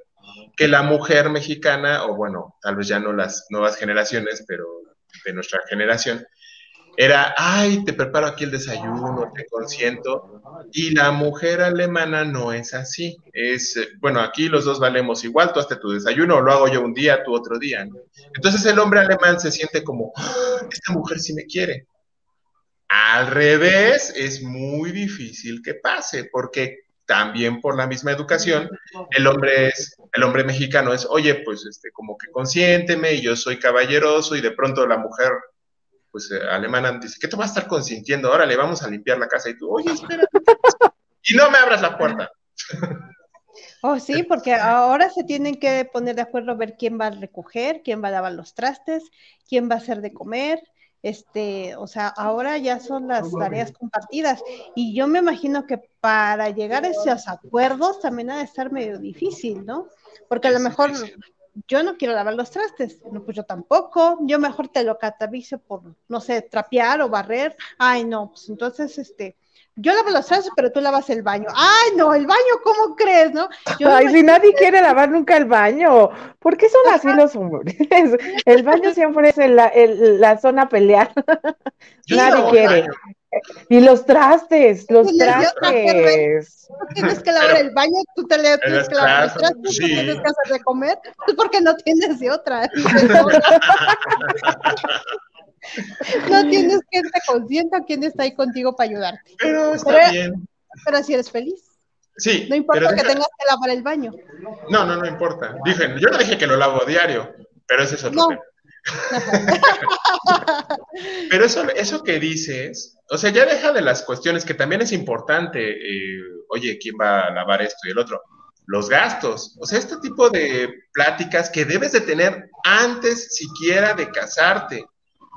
Que la mujer mexicana, o bueno, tal vez ya no las nuevas generaciones, pero de nuestra generación, era, ay, te preparo aquí el desayuno, te consiento. Y la mujer alemana no es así. Es, bueno, aquí los dos valemos igual, tú hazte tu desayuno, lo hago yo un día, tú otro día. Entonces el hombre alemán se siente como, ah, esta mujer sí me quiere. Al revés, es muy difícil que pase, porque también por la misma educación, el hombre es, el hombre mexicano es, oye, pues este, como que consiénteme, y yo soy caballeroso, y de pronto la mujer, pues eh, alemana dice, ¿qué te va a estar consintiendo? Ahora le vamos a limpiar la casa, y tú, oye, espera, y no me abras la puerta. Oh, sí, porque ahora se tienen que poner de acuerdo a ver quién va a recoger, quién va a lavar los trastes, quién va a hacer de comer, este, o sea, ahora ya son las tareas compartidas y yo me imagino que para llegar a esos acuerdos también ha de estar medio difícil, ¿no? Porque a lo mejor yo no quiero lavar los trastes, no, pues yo tampoco, yo mejor te lo catavice por, no sé, trapear o barrer, ay, no, pues entonces, este, yo lavo los trastes, pero tú lavas el baño. Ay, no, el baño, ¿cómo crees, no? Ay, si nadie quiere lavar nunca el baño. ¿Por qué son así los hombres? El baño siempre es la, la zona pelear. nadie quiere. Y los trastes, los trastes. Tú tienes que lavar el baño, tú te le tienes que lavar los trastes, tú tienes que hacer de comer, pues porque no tienes de otra. No tienes gente consciente quién está ahí contigo para ayudarte. Pero está bien. Pero si eres feliz. Sí. No importa que tengas que lavar el baño. No, no, no importa. Dije, yo no dije que lo lavo diario, pero ese es otro tema. pero eso, eso que dices, o sea, ya deja de las cuestiones que también es importante, eh, oye, ¿quién va a lavar esto y el otro? Los gastos, o sea, este tipo de pláticas que debes de tener antes siquiera de casarte.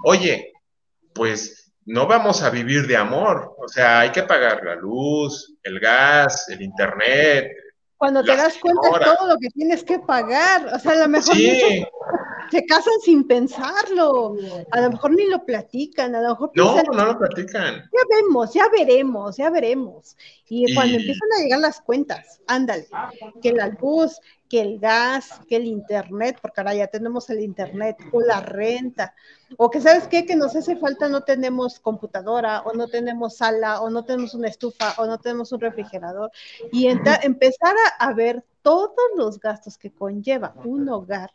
Oye, pues no vamos a vivir de amor, o sea, hay que pagar la luz, el gas, el internet. Cuando te das cuenta de todo lo que tienes que pagar, o sea, a lo mejor se casan sin pensarlo, a lo mejor ni lo platican, a lo mejor no, no lo platican. Ya vemos, ya veremos, ya veremos. Y, cuando empiezan a llegar las cuentas, ándale, que la luz, que el gas, que el internet, porque ahora ya tenemos el internet, o la renta, o que sabes qué, que nos hace falta, no tenemos computadora, o no tenemos sala, o no tenemos una estufa, o no tenemos un refrigerador, y empezar a ver todos los gastos que conlleva un hogar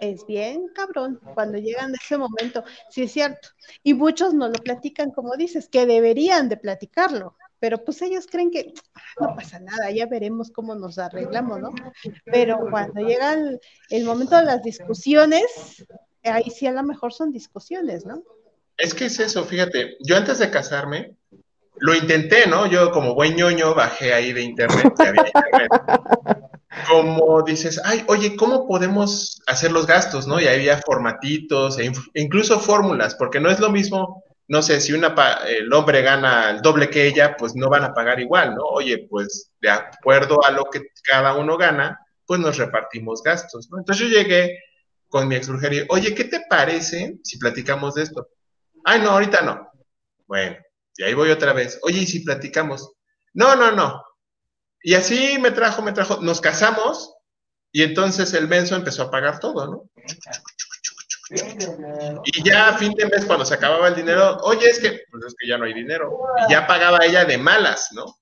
es bien cabrón cuando llegan a ese momento, sí es cierto. Y muchos no lo platican como dices, que deberían de platicarlo, pero pues ellos creen que ah, no pasa nada, ya veremos cómo nos arreglamos, ¿no? Pero cuando llega el, momento de las discusiones, ahí sí a lo mejor son discusiones, ¿no? Es que es eso, fíjate, yo antes de casarme, lo intenté, ¿no? Yo como buen ñoño bajé ahí de internet, Como dices, ay, oye, ¿cómo podemos hacer los gastos, no? Y había formatitos e incluso fórmulas, porque no es lo mismo no sé, si una el hombre gana el doble que ella, pues no van a pagar igual, ¿no? Oye, pues de acuerdo a lo que cada uno gana, pues nos repartimos gastos, ¿no? Entonces yo llegué con mi ex oye, ¿qué te parece si platicamos de esto? Ay, no, ahorita no. Bueno, y ahí voy otra vez. Oye, ¿y si platicamos? No, no, no. Y así me trajo, me trajo, nos casamos y entonces el menso empezó a pagar todo, ¿no? Y ya a fin de mes, cuando se acababa el dinero, oye, es que, pues es que ya no hay dinero. Y ya pagaba ella de malas, ¿no?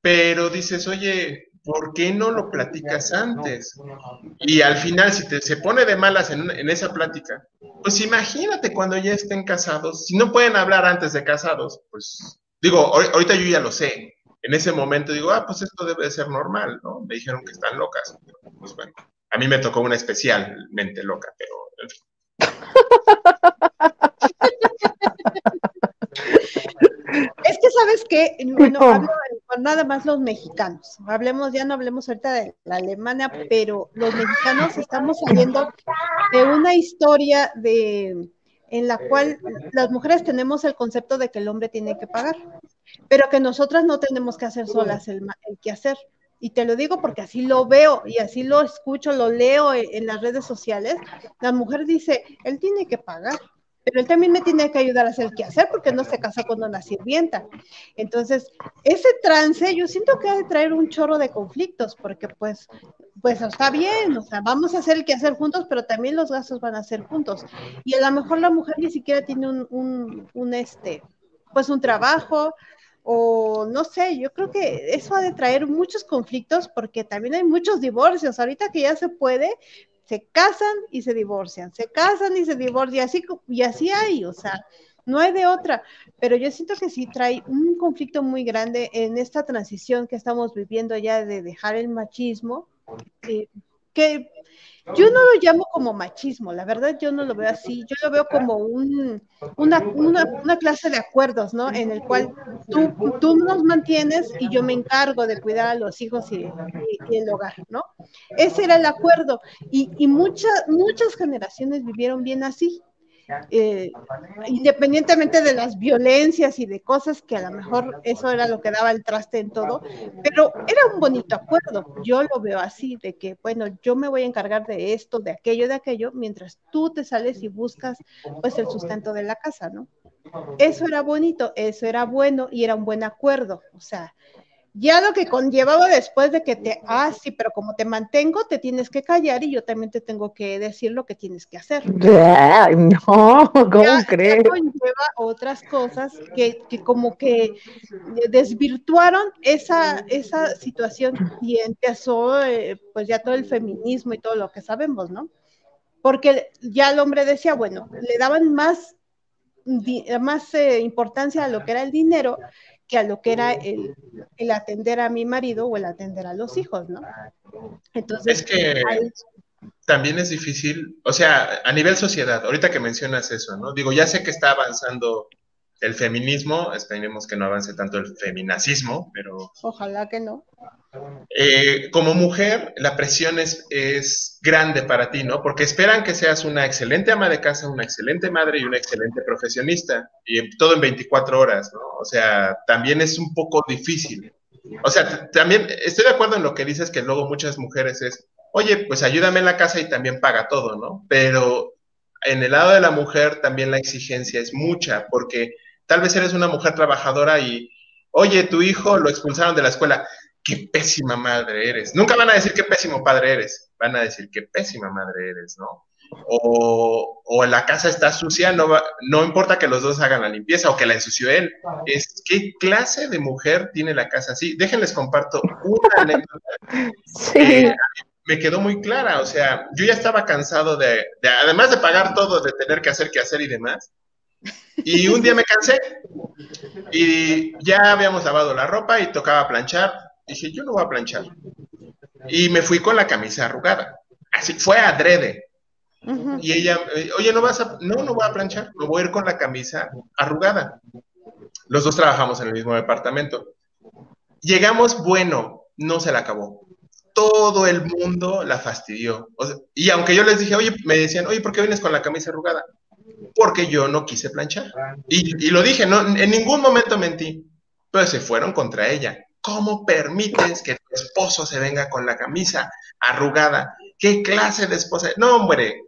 Pero dices, oye, ¿por qué no lo platicas antes? Y al final, si te, se pone de malas en, en, esa plática, pues imagínate cuando ya estén casados, si no pueden hablar antes de casados, pues digo, ahorita yo ya lo sé. En ese momento digo, ah, pues esto debe de ser normal, ¿no? Me dijeron que están locas. Pues bueno, a mí me tocó una especialmente loca, pero en fin. Es que sabes que, bueno, hablo nada más los mexicanos. Hablemos, ya no hablemos ahorita de la Alemania, pero los mexicanos estamos saliendo de una historia de en la cual las mujeres tenemos el concepto de que el hombre tiene que pagar, pero que nosotras no tenemos que hacer solas el, el que hacer. Y te lo digo porque así lo veo y así lo escucho, lo leo en, en las redes sociales. La mujer dice, él tiene que pagar pero él también me tiene que ayudar a hacer qué hacer porque no se casa con una sirvienta. Entonces, ese trance yo siento que ha de traer un chorro de conflictos porque pues, pues está bien, o sea, vamos a hacer el que hacer juntos, pero también los gastos van a ser juntos. Y a lo mejor la mujer ni siquiera tiene un, un, un este, pues un trabajo, o no sé, yo creo que eso ha de traer muchos conflictos porque también hay muchos divorcios. Ahorita que ya se puede, se casan y se divorcian, se casan y se divorcian, y así, y así hay, o sea, no hay de otra, pero yo siento que sí trae un conflicto muy grande en esta transición que estamos viviendo ya de dejar el machismo, que yo no lo llamo como machismo, la verdad yo no lo veo así, yo lo veo como un, una, clase de acuerdos, ¿no? En el cual tú, tú nos mantienes y yo me encargo de cuidar a los hijos y, y, el hogar, ¿no? Ese era el acuerdo y, y muchas, muchas generaciones vivieron bien así, eh, independientemente de las violencias y de cosas que a lo mejor eso era lo que daba el traste en todo, pero era un bonito acuerdo. Yo lo veo así, de que, bueno, yo me voy a encargar de esto, de aquello, de aquello, mientras tú te sales y buscas pues el sustento de la casa, ¿no? Eso era bonito, eso era bueno y era un buen acuerdo. O sea, ya lo que conllevaba después de que te, ah, sí, pero como te mantengo, te tienes que callar y yo también te tengo que decir lo que tienes que hacer. No, ¿cómo crees? conlleva otras cosas que, que, como que desvirtuaron esa, esa situación y empezó eh, pues ya todo el feminismo y todo lo que sabemos, ¿no? Porque ya el hombre decía, bueno, le daban más, más eh, importancia a lo que era el dinero que a lo que era el, el, atender a mi marido o el atender a los hijos, ¿no? Entonces, es que también es difícil, o sea, a nivel sociedad, ahorita que mencionas eso, ¿no? Digo, ya sé que está avanzando el feminismo, esperemos que no avance tanto el feminacismo, pero... Ojalá que no. Eh, como mujer, la presión es, es, grande para ti, ¿no? Porque esperan que seas una excelente ama de casa, una excelente madre y una excelente profesionista, y todo en 24 horas, ¿no? O sea, también es un poco difícil. O sea, también estoy de acuerdo en lo que dices, que luego muchas mujeres es, oye, pues ayúdame en la casa y también paga todo, ¿no? Pero en el lado de la mujer también la exigencia es mucha, porque tal vez eres una mujer trabajadora y, oye, tu hijo lo expulsaron de la escuela qué pésima madre eres. Nunca van a decir qué pésimo padre eres, van a decir qué pésima madre eres, ¿no? O, o la casa está sucia, no, va, no importa que los dos hagan la limpieza o que la ensució él. Es qué clase de mujer tiene la casa así. Déjenles comparto una anécdota. Sí. me quedó muy clara, o sea, yo ya estaba cansado de, de, además de pagar todo, de tener que hacer que hacer y demás. Y un día me cansé y ya habíamos lavado la ropa y tocaba planchar Dije, yo no voy a planchar. Y me fui con la camisa arrugada. Así fue adrede. Y ella, eh, oye, ¿no vas a...? No, no voy a planchar. Me voy a ir con la camisa arrugada. Los dos trabajamos en el mismo departamento. Llegamos, bueno, no se la acabó. Todo el mundo la fastidió. O sea, y aunque yo les dije, oye, me decían, oye, ¿por qué vienes con la camisa arrugada? Porque yo no quise planchar. Y, y lo dije, no, en ningún momento mentí. Pero se fueron contra ella. ¿Cómo permites que tu esposo se venga con la camisa arrugada? ¿Qué clase de esposa? No, hombre.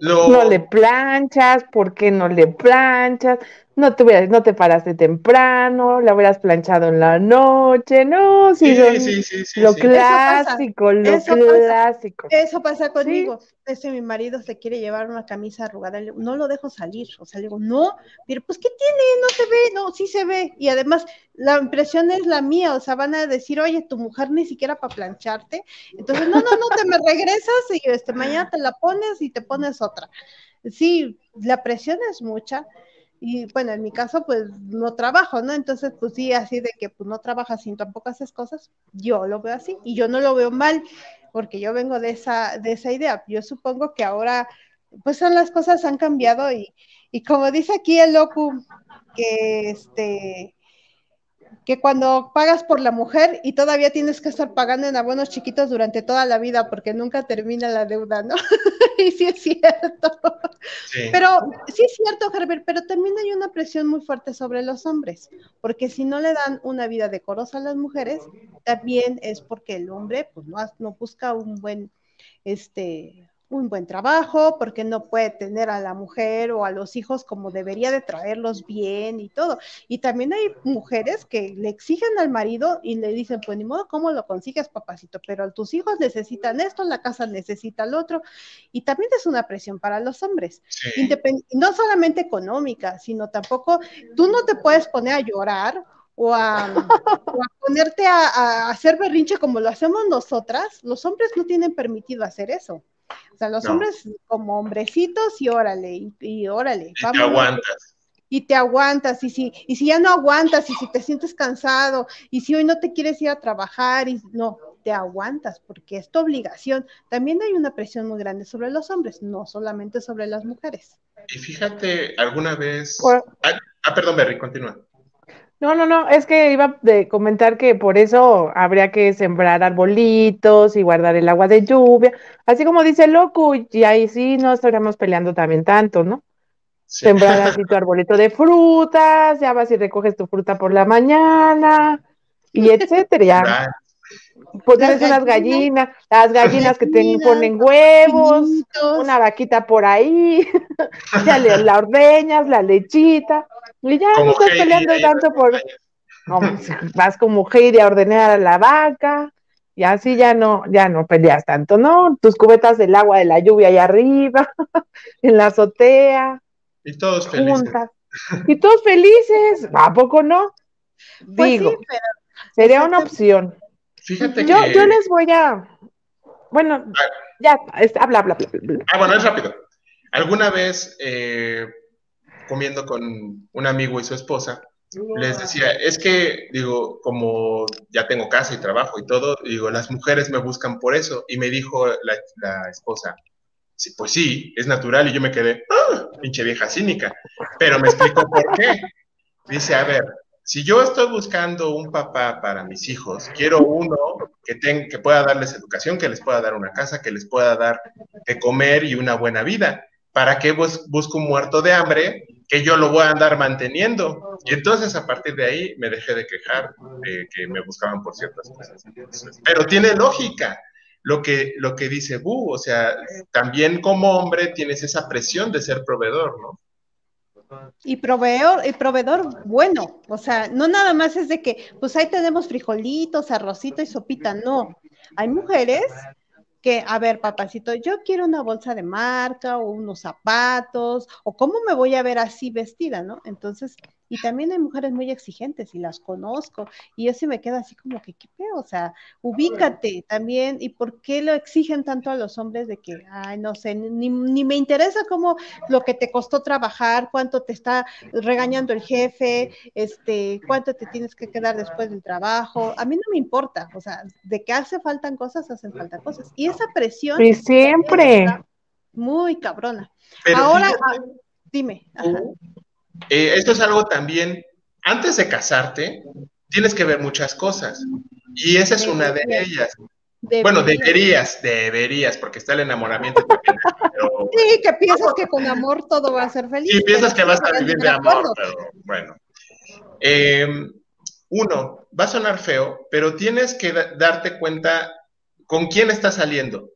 No le planchas, ¿por qué no le planchas? No te, no te paraste temprano, la hubieras planchado en la noche, no, sí, sí, sí, sí, lo clásico, lo clásico. eso pasa conmigo. Ese mi marido se quiere llevar una camisa arrugada, no lo dejo salir, o sea, le digo, no, pero pues ¿qué tiene? No se ve, no, sí se ve. Y además la impresión es la mía, o sea, van a decir, oye, tu mujer ni siquiera para plancharte. Entonces, no, no, no, te me regresas y este, mañana te la pones y te pones otra. Sí, la presión es mucha y bueno, en mi caso, pues no trabajo, ¿no? Entonces, pues sí, así de que pues no trabajas sin tampoco haces cosas, yo lo veo así y yo no lo veo mal, porque yo vengo de esa, de esa idea. Yo supongo que ahora, pues son las cosas han cambiado y, y como dice aquí el loco, que este, que cuando pagas por la mujer y todavía tienes que estar pagando en abonos chiquitos durante toda la vida porque nunca termina la deuda, ¿no? y sí es cierto. Pero sí es cierto, Herbert, pero también hay una presión muy fuerte sobre los hombres, porque si no le dan una vida decorosa a las mujeres, también es porque el hombre pues no, no busca un buen este un buen trabajo, porque no puede tener a la mujer o a los hijos como debería de traerlos bien y todo. Y también hay mujeres que le exigen al marido y le dicen, pues ni modo, ¿cómo lo consigues, papacito? Pero tus hijos necesitan esto, la casa necesita el otro. Y también es una presión para los hombres, no solamente económica, sino tampoco, tú no te puedes poner a llorar o a, ponerte a, a, hacer berrinche como lo hacemos nosotras, los hombres no tienen permitido hacer eso. O sea, los hombres como hombrecitos y órale, y, órale. Y te aguantas. Y te aguantas, y si, y si ya no aguantas, y si te sientes cansado, y si hoy no te quieres ir a trabajar, y no, te aguantas, porque es tu obligación. También hay una presión muy grande sobre los hombres, no solamente sobre las mujeres. Y fíjate, alguna vez... Ah, ah, perdón, Berry, continúa. No, no, no, es que iba a comentar que por eso habría que sembrar arbolitos y guardar el agua de lluvia, así como dice Loco, y ahí sí no estaríamos peleando también tanto, ¿no? Sembrar así tu arbolito de frutas, ya vas y recoges tu fruta por la mañana, y etcétera. Ya. Pues tienes unas gallinas, las gallinas que te ponen huevos, una vaquita por ahí, ya le, la ordeñas, la lechita, y ya no estás peleando tanto por. vas como Heidi a ordenar a la vaca, y así ya no, ya no peleas tanto, ¿no? Tus cubetas del agua de la lluvia ahí arriba, en la azotea. Y todos felices. Y todos felices, ¿a poco no? Pues Digo, sería una opción. Fíjate yo, que... yo les voy a. Bueno, ya, habla, habla, habla. Ah, bueno, es rápido. ¿Alguna vez eh, comiendo con un amigo y su esposa, les decía, es que, digo, como ya tengo casa y trabajo y todo, digo, las mujeres me buscan por eso. Y me dijo la, esposa, sí, pues sí, es natural. Y yo me quedé, ¡Ah! pinche vieja cínica. Pero me explicó por qué. Dice, a ver, si yo estoy buscando un papá para mis hijos, quiero uno que, tenga, que pueda darles educación, que les pueda dar una casa, que les pueda dar de comer y una buena vida. ¿Para qué busco un muerto de hambre que yo lo voy a andar manteniendo. Y entonces a partir de ahí me dejé de quejar de que me buscaban por ciertas cosas. Pero tiene lógica lo que, lo que dice Bu, o sea, también como hombre tienes esa presión de ser proveedor, ¿no? Y proveedor, y proveedor bueno, o sea, no nada más es de que, pues ahí tenemos frijolitos, arrocito y sopita, no. Hay mujeres que, a ver, papacito, yo quiero una bolsa de marca o unos zapatos, o cómo me voy a ver así vestida, ¿no? Entonces, y también hay mujeres muy exigentes y las conozco. Y yo sí me quedo así como que, ¿qué pedo? O sea, ubícate también. ¿Y por qué lo exigen tanto a los hombres de que, ay, no sé, ni, ni me interesa cómo lo que te costó trabajar, cuánto te está regañando el jefe, este, cuánto te tienes que quedar después del trabajo? A mí no me importa. O sea, de que hace faltan cosas, hacen falta cosas. Y esa presión. Y siempre. Muy cabrona. Ahora, ah, dime. Eh, esto es algo también, antes de casarte, tienes que ver muchas cosas. Y esa es una de ellas. Bueno, deberías, deberías, porque está el enamoramiento. Sí, que piensas que con amor todo va a ser feliz. Sí, piensas que vas a vivir de amor, pero bueno. Em, uno, va a sonar feo, pero tienes que darte cuenta con quién estás saliendo.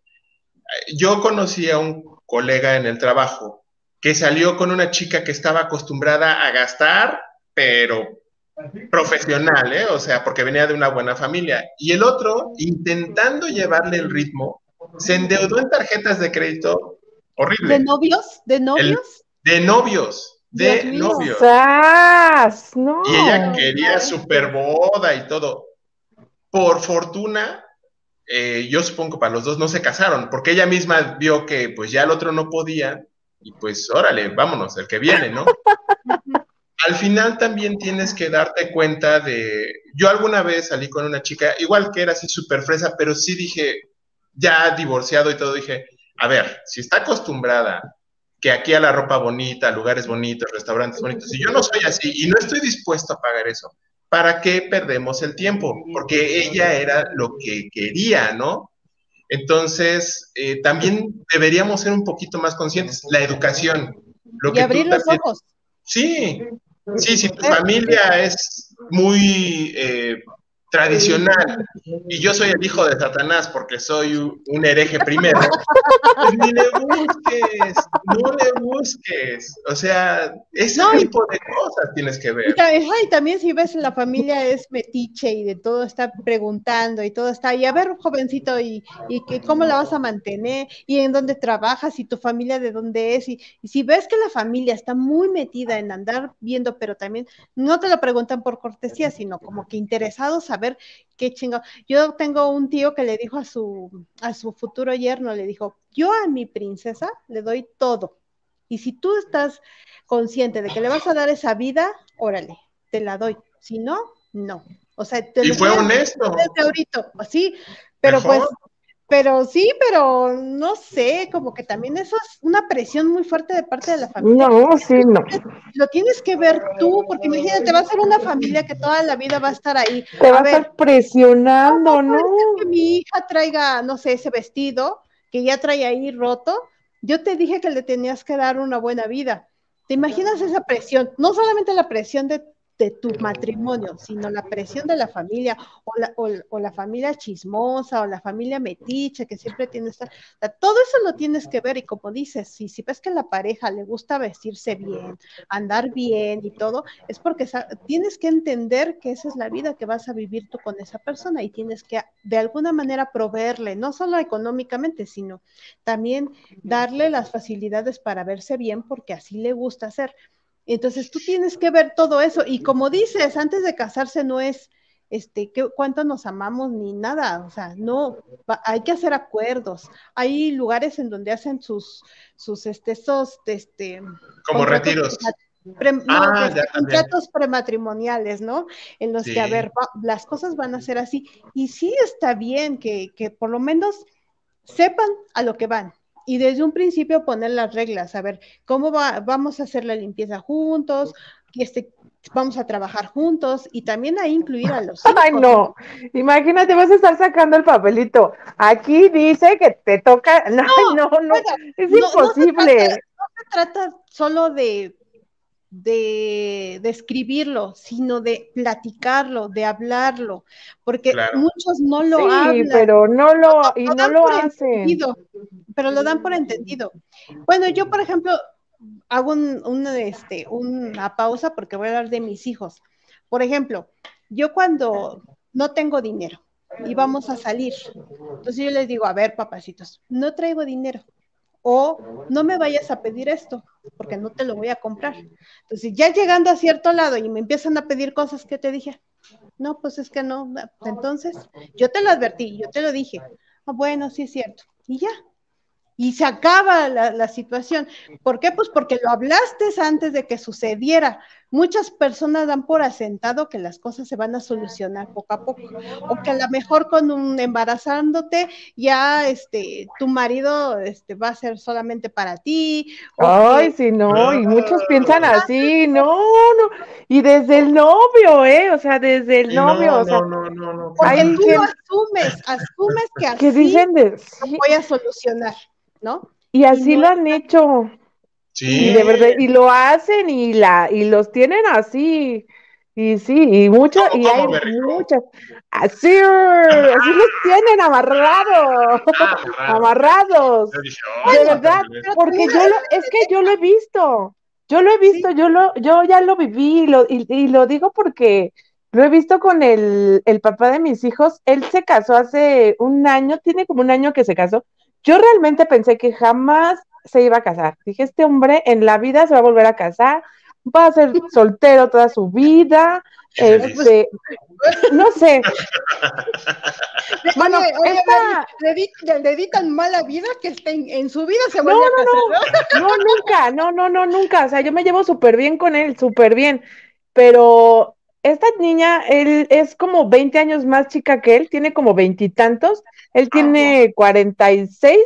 Yo conocí a un colega en el trabajo que salió con una chica que estaba acostumbrada a gastar, pero profesional, ¿eh? O sea, porque venía de una buena familia. Y el otro, intentando llevarle el ritmo, se endeudó en tarjetas de crédito horrible. ¿De novios? ¿De novios? de novios, de novios. No. Y ella quería super boda y todo. Por fortuna, eh, yo supongo que para los dos no se casaron, porque ella misma vio que pues ya el otro no podía, y pues órale, vámonos, el que viene, ¿no? Al final también tienes que darte cuenta de, yo alguna vez salí con una chica, igual que era así súper fresa, pero sí dije, ya divorciado y todo, dije, a ver, si está acostumbrada que aquí a la ropa bonita, lugares bonitos, restaurantes bonitos, y yo no soy así y no estoy dispuesto a pagar eso, ¿para qué perdemos el tiempo? Porque ella era lo que quería, ¿no? Entonces, eh, también deberíamos ser un poquito más conscientes. La educación. Lo y abrir los ojos. Sí, sí, si tu familia es muy eh, tradicional y yo soy el hijo de Satanás porque soy un hereje primero, pues ni le busques, no le busques. O sea, ese tipo de cosas tienes que ver. Y, también si ves la familia es metiche y de todo está preguntando y todo está, y a ver, jovencito, y, y que, cómo la vas a mantener y en dónde trabajas y tu familia de dónde es. Y, y si ves que la familia está muy metida en andar viendo, pero también no te lo preguntan por cortesía, sino como que interesados a ver qué chingo. Yo tengo un tío que le dijo a su, a su futuro yerno, le dijo, yo a mi princesa le doy todo. Y si tú estás consciente de que le vas a dar esa vida, órale, te la doy. Si no, no. O sea, te y fue honesto. Desde ahorita, así, pero pues pero sí, pero no sé, como que también eso es una presión muy fuerte de parte de la familia. No, sí, no. Lo tienes que ver tú, porque imagínate, va a ser una familia que toda la vida va a estar ahí. Te va a, estar presionando, ¿no? Que mi hija traiga, no sé, ese vestido que ya trae ahí roto. Yo te dije que le tenías que dar una buena vida. ¿Te imaginas esa presión? No solamente la presión de de tu matrimonio, sino la presión de la familia o la, o, la familia chismosa o la familia metiche que siempre tienes. todo eso lo tienes que ver y como dices, si, si ves que a la pareja le gusta vestirse bien, andar bien y todo, es porque tienes que entender que esa es la vida que vas a vivir tú con esa persona y tienes que de alguna manera proveerle, no solo económicamente, sino también darle las facilidades para verse bien porque así le gusta hacer. Entonces tú tienes que ver todo eso y como dices, antes de casarse no es este cuánto nos amamos ni nada, o sea, no hay que hacer acuerdos. Hay lugares en donde hacen sus sus este esos este como retiros ah, contratos prematrimoniales, ¿no? En los que, a ver, las cosas van a ser así. Y sí está bien que, que por lo menos sepan a lo que van y desde un principio poner las reglas, a ver, ¿cómo va, vamos a hacer la limpieza juntos? Este, vamos a trabajar juntos y también a incluir a los Ay, no, imagínate, vas a estar sacando el papelito. Aquí dice que te toca. No, no, no, es imposible. no se trata solo de de, escribirlo, sino de platicarlo, de hablarlo, porque muchos no lo sí, pero no lo, y no lo hacen. Pero lo dan por entendido. Bueno, yo, por ejemplo, hago un, este, una pausa porque voy a hablar de mis hijos. Por ejemplo, yo cuando no tengo dinero y vamos a salir, entonces yo les digo, a ver, papacitos, no traigo dinero o no me vayas a pedir esto, porque no te lo voy a comprar. Entonces, ya llegando a cierto lado y me empiezan a pedir cosas que te dije, no, pues es que no, entonces yo te lo advertí, yo te lo dije, ah, bueno, sí es cierto, y ya, y se acaba la, situación. ¿Por qué? Pues porque lo hablaste antes de que sucediera. Muchas personas dan por asentado que las cosas se van a solucionar poco a poco, o que a lo mejor con un embarazándote ya este tu marido este va a ser solamente para ti. Ay, sí, no, y muchos piensan así, no, no, y desde el novio, ¿eh? O sea, desde el novio, no, o sea, no, no, no, Porque tú asumes, asumes que así dicen de, voy a solucionar. ¿no? Y así lo han hecho. Sí. Y de verdad, y lo hacen y la, y los tienen así. Y sí, y mucho, y hay muchas. Así, así los tienen amarrados, ah, amarrados. de verdad, porque yo lo, es que yo lo he visto, yo lo he visto, yo lo, yo ya lo viví, lo, y, lo digo porque lo he visto con el, el papá de mis hijos. Él se casó hace un año, tiene como un año que se casó. Yo realmente pensé que jamás se iba a casar. Dije, este hombre en la vida se va a volver a casar, va a ser soltero toda su vida. Este, no sé. bueno, oye, le, di, tan mala vida que este, en, en su vida se vuelve no, no, a casar. No. no, nunca, no, no, no, nunca. O sea, yo me llevo súper bien con él, súper bien. Pero esta niña, él es como 20 años más chica que él, tiene como veintitantos, él ah, tiene 46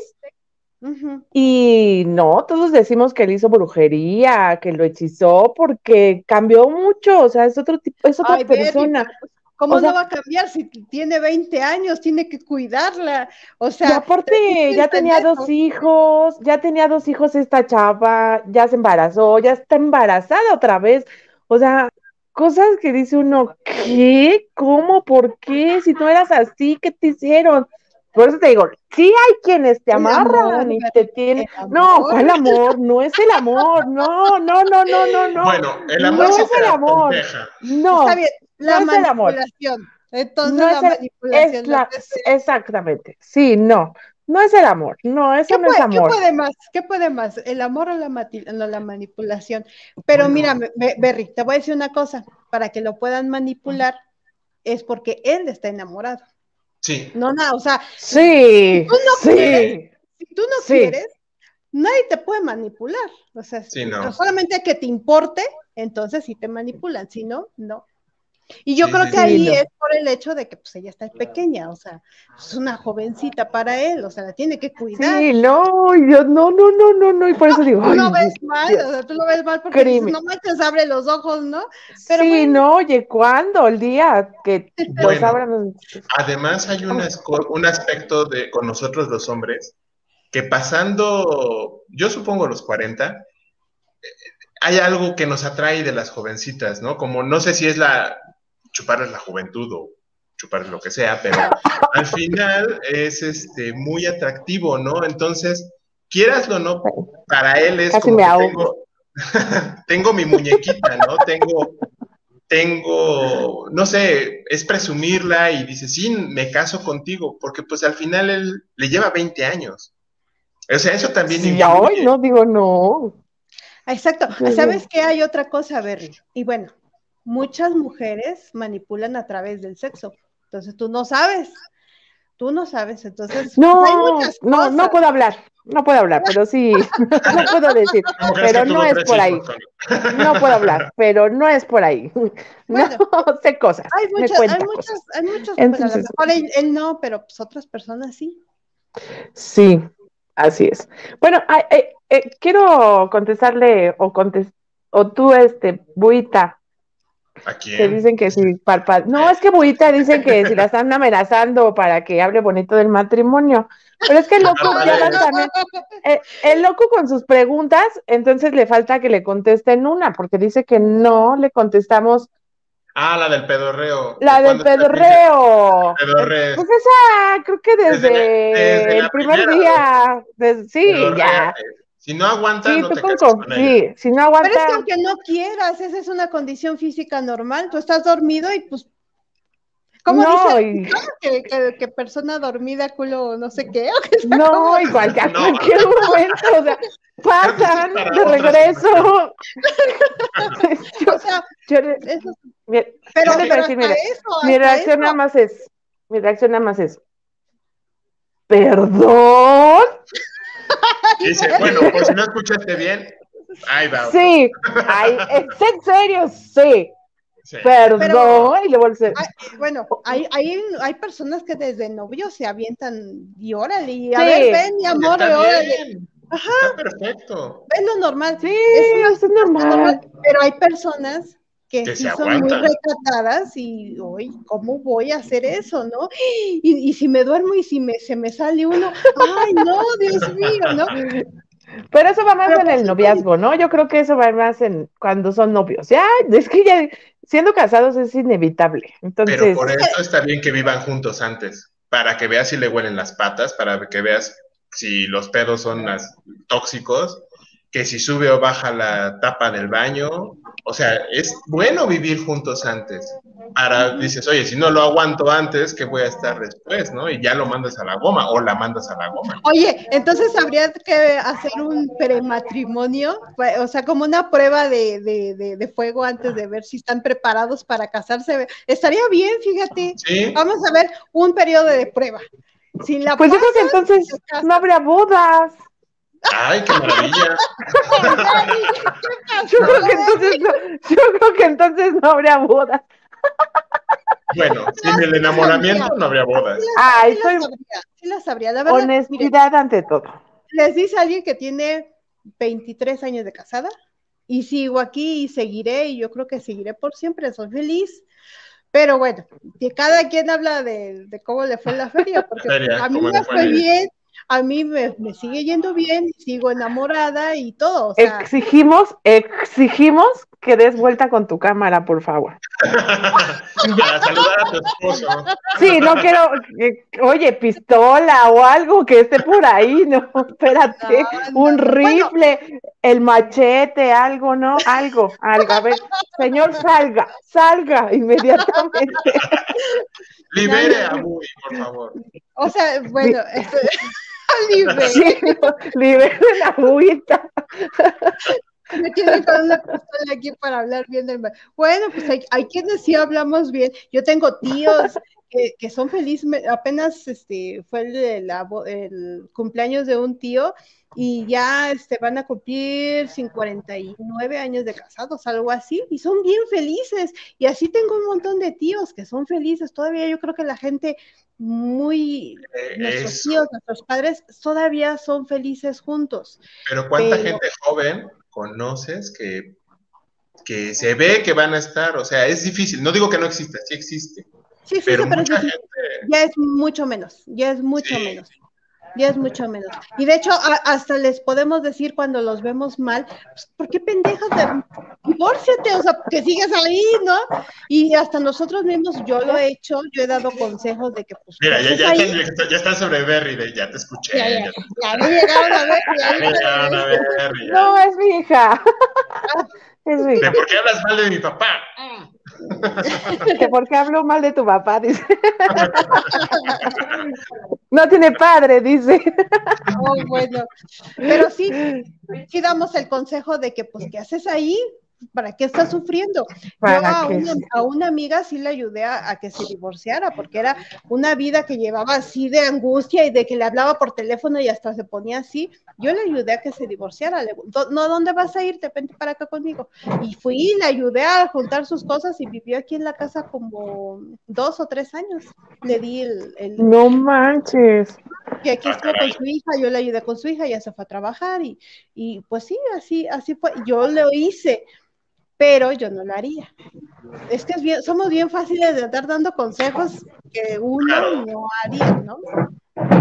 y no, todos decimos que él hizo brujería, que lo hechizó, porque cambió mucho, o sea, es otro tipo, es otra persona. Pues, ¿Cómo no va a cambiar si tiene 20 años, tiene que cuidarla? O sea, y aparte ya tenía dos hijos, ya tenía dos hijos esta chava, ya se embarazó, ya está embarazada otra vez. O sea, cosas que dice uno, ¿qué? ¿Cómo? ¿Por qué? Si no eras así, ¿qué te hicieron? Por eso te digo, sí hay quienes te amarran y te tienen. No, ¿cuál amor? No es el amor. No, no, no, no, no, no. Bueno, el amor no es el amor. No, Está bien. La no manipulación. Entonces no la es manipulación. exactamente. Sí, no. No es el amor, no, eso no es amor. ¿Qué puede más? ¿Qué puede más? ¿El amor o la, la manipulación? Pero mira, Berry, te voy a decir una cosa, para que lo puedan manipular es porque él está enamorado. Sí. No, nada, o sea, sí, si tú no quieres, si tú no quieres, nadie te puede manipular. O sea, solamente que te importe, entonces sí te manipulan, si no, no. Y yo creo que ahí es por el hecho de que pues ella está pequeña, o sea, es una jovencita para él, o sea, la tiene que cuidar. Sí, no, yo no, no, no, no, no, y por eso digo. Tú lo ves mal, o sea, tú lo ves mal porque dices, no manches, abre los ojos, ¿no? Pero sí, no, oye, ¿cuándo? El día que pues abran. Además hay un, un aspecto de con nosotros los hombres que pasando, yo supongo los 40, hay algo que nos atrae de las jovencitas, ¿no? Como no sé si es la chuparles la juventud o chuparles lo que sea, pero al final es este muy atractivo, ¿no? Entonces, quieraslo o no, para él es como tengo, tengo mi muñequita, ¿no? Tengo, tengo, no sé, es presumirla y dice, sí, me caso contigo, porque pues al final él le lleva 20 años. O sea, eso también. Sí, hoy no digo no. Exacto. ¿Sabes qué? Hay otra cosa, Berry. Y bueno, muchas mujeres manipulan a través del sexo. Entonces tú no sabes. Tú no sabes, entonces no, no, no puedo hablar, no puedo hablar, pero sí, no puedo decir, pero no es por ahí. No puedo hablar, pero no es por ahí. no sé cosas. Hay muchas, hay muchas, hay muchas, Entonces, a lo mejor él, no, pero pues otras personas sí. Sí, así es. Bueno, eh, eh, quiero contestarle o contest o tú, este, Buita, ¿A quién? Que dicen que si parpa... No, es que Buita dicen que si la están amenazando para que hable bonito del matrimonio. Pero es que el loco ya también. Eh, el, loco con sus preguntas, entonces le falta que le contesten una, porque dice que no le contestamos. Ah, la del pedorreo. La del pedorreo. pedorreo. Pues esa, creo que desde, el primer día. sí, ya. Si no aguanta, no te con, Sí, si no aguanta. Pero es que aunque no quieras, esa es una condición física normal. Tú estás dormido y pues. ¿Cómo no, dice? Que, que, persona dormida, culo, no sé qué. no, igual que a cualquier momento, o sea, pasan de regreso. o sea, eso, pero, mi reacción nada más es, mi reacción nada más es, ¿perdón? Dice, bueno, pues si no escuchaste bien, ahí va. Sí, ¿es en serio? Sí. Perdón, y le bueno, hay, hay, hay personas que desde novio se avientan y órale, y a ver, ven, mi amor, órale. Ajá. Está perfecto. Es lo normal. Sí, es, es normal. Pero hay personas que, sí son muy recatadas y hoy, ¿cómo voy a hacer eso, no? Y, si me duermo y si me, se me sale uno, ay, no, Dios mío, ¿no? Pero eso va más en el noviazgo, ¿no? Yo creo que eso va más en cuando son novios. Ya, es que ya, siendo casados es inevitable. Entonces, Pero por eso está bien que vivan juntos antes, para que veas si le huelen las patas, para que veas si los pedos son tóxicos, que si sube o baja la tapa del baño. O sea, es bueno vivir juntos antes. Ahora dices, oye, si no lo aguanto antes, ¿qué voy a estar después? ¿No? Y ya lo mandas a la goma o la mandas a la goma. Oye, entonces habría que hacer un prematrimonio, o sea, como una prueba de, de, de, fuego antes de ver si están preparados para casarse. Estaría bien, fíjate. Vamos a ver un periodo de prueba. Si la pues yo creo que entonces no habría bodas. ¡Ay, qué maravilla! yo, creo que entonces no, yo creo que entonces no habría bodas. Bueno, sin el enamoramiento no habría bodas. Ay, soy... sí la sabría, la verdad. Honestidad ante todo. Les dice alguien que tiene 23 años de casada y sigo aquí y seguiré y yo creo que seguiré por siempre, soy feliz. Pero bueno, que cada quien habla de, de cómo le fue la feria, porque a mí me fue bien a mí me, sigue yendo bien, sigo enamorada y todo. exigimos, exigimos que des vuelta con tu cámara, por favor. Para saludar a tu esposo. Sí, no quiero, oye, pistola o algo que esté por ahí, no, espérate, un rifle, el machete, algo, ¿no? Algo, algo. A ver, señor, salga, salga inmediatamente. Libere a Bui, por favor. O sea, bueno, libre. libre la agüita. Me tiene con una pistola aquí para hablar bien del Bueno, pues hay, hay, quienes sí hablamos bien. Yo tengo tíos que, que son felices. Apenas este fue el, el, cumpleaños de un tío y ya este, van a cumplir 59 años de casados, algo así, y son bien felices. Y así tengo un montón de tíos que son felices. Todavía yo creo que la gente muy, eh, nuestros tíos, nuestros padres, todavía son felices juntos. Pero ¿cuánta gente joven conoces que, que se ve que van a estar? O sea, es difícil. No digo que no exista, sí existe. Sí, sí, pero, ya es mucho menos, ya es mucho menos ya es mucho menos. Y de hecho, hasta les podemos decir cuando los vemos mal, pues, ¿por qué pendejas de divórciate? O sea, que sigues ahí, ¿no? Y hasta nosotros mismos, yo lo he hecho, yo he dado consejos de que, pues. Mira, ya, ya, ya, está sobre Berry, de, ya te escuché. Ya, ya, ya, ya llegaron a Berry. No, es mi hija. es mi hija. ¿Por qué hablas mal de mi papá? que porque hablo mal de tu papá, dice. no tiene padre, dice. Oh, bueno. Pero sí, sí damos el consejo de que, pues, ¿qué haces ahí? ¿Para qué está sufriendo? Yo a una, amiga sí le ayudé a, que se divorciara, porque era una vida que llevaba así de angustia y de que le hablaba por teléfono y hasta se ponía así. Yo le ayudé a que se divorciara. Le, no, ¿dónde vas a ir? Te vente para acá conmigo. Y fui y le ayudé a juntar sus cosas y vivió aquí en la casa como dos o tres años. Le di el... no manches. Que aquí estuvo con su hija, yo le ayudé con su hija, ya se fue a trabajar y, y pues sí, así, así fue. Yo lo hice pero yo no lo haría. Es que es bien, somos bien fáciles de estar dando consejos que uno no haría, ¿no?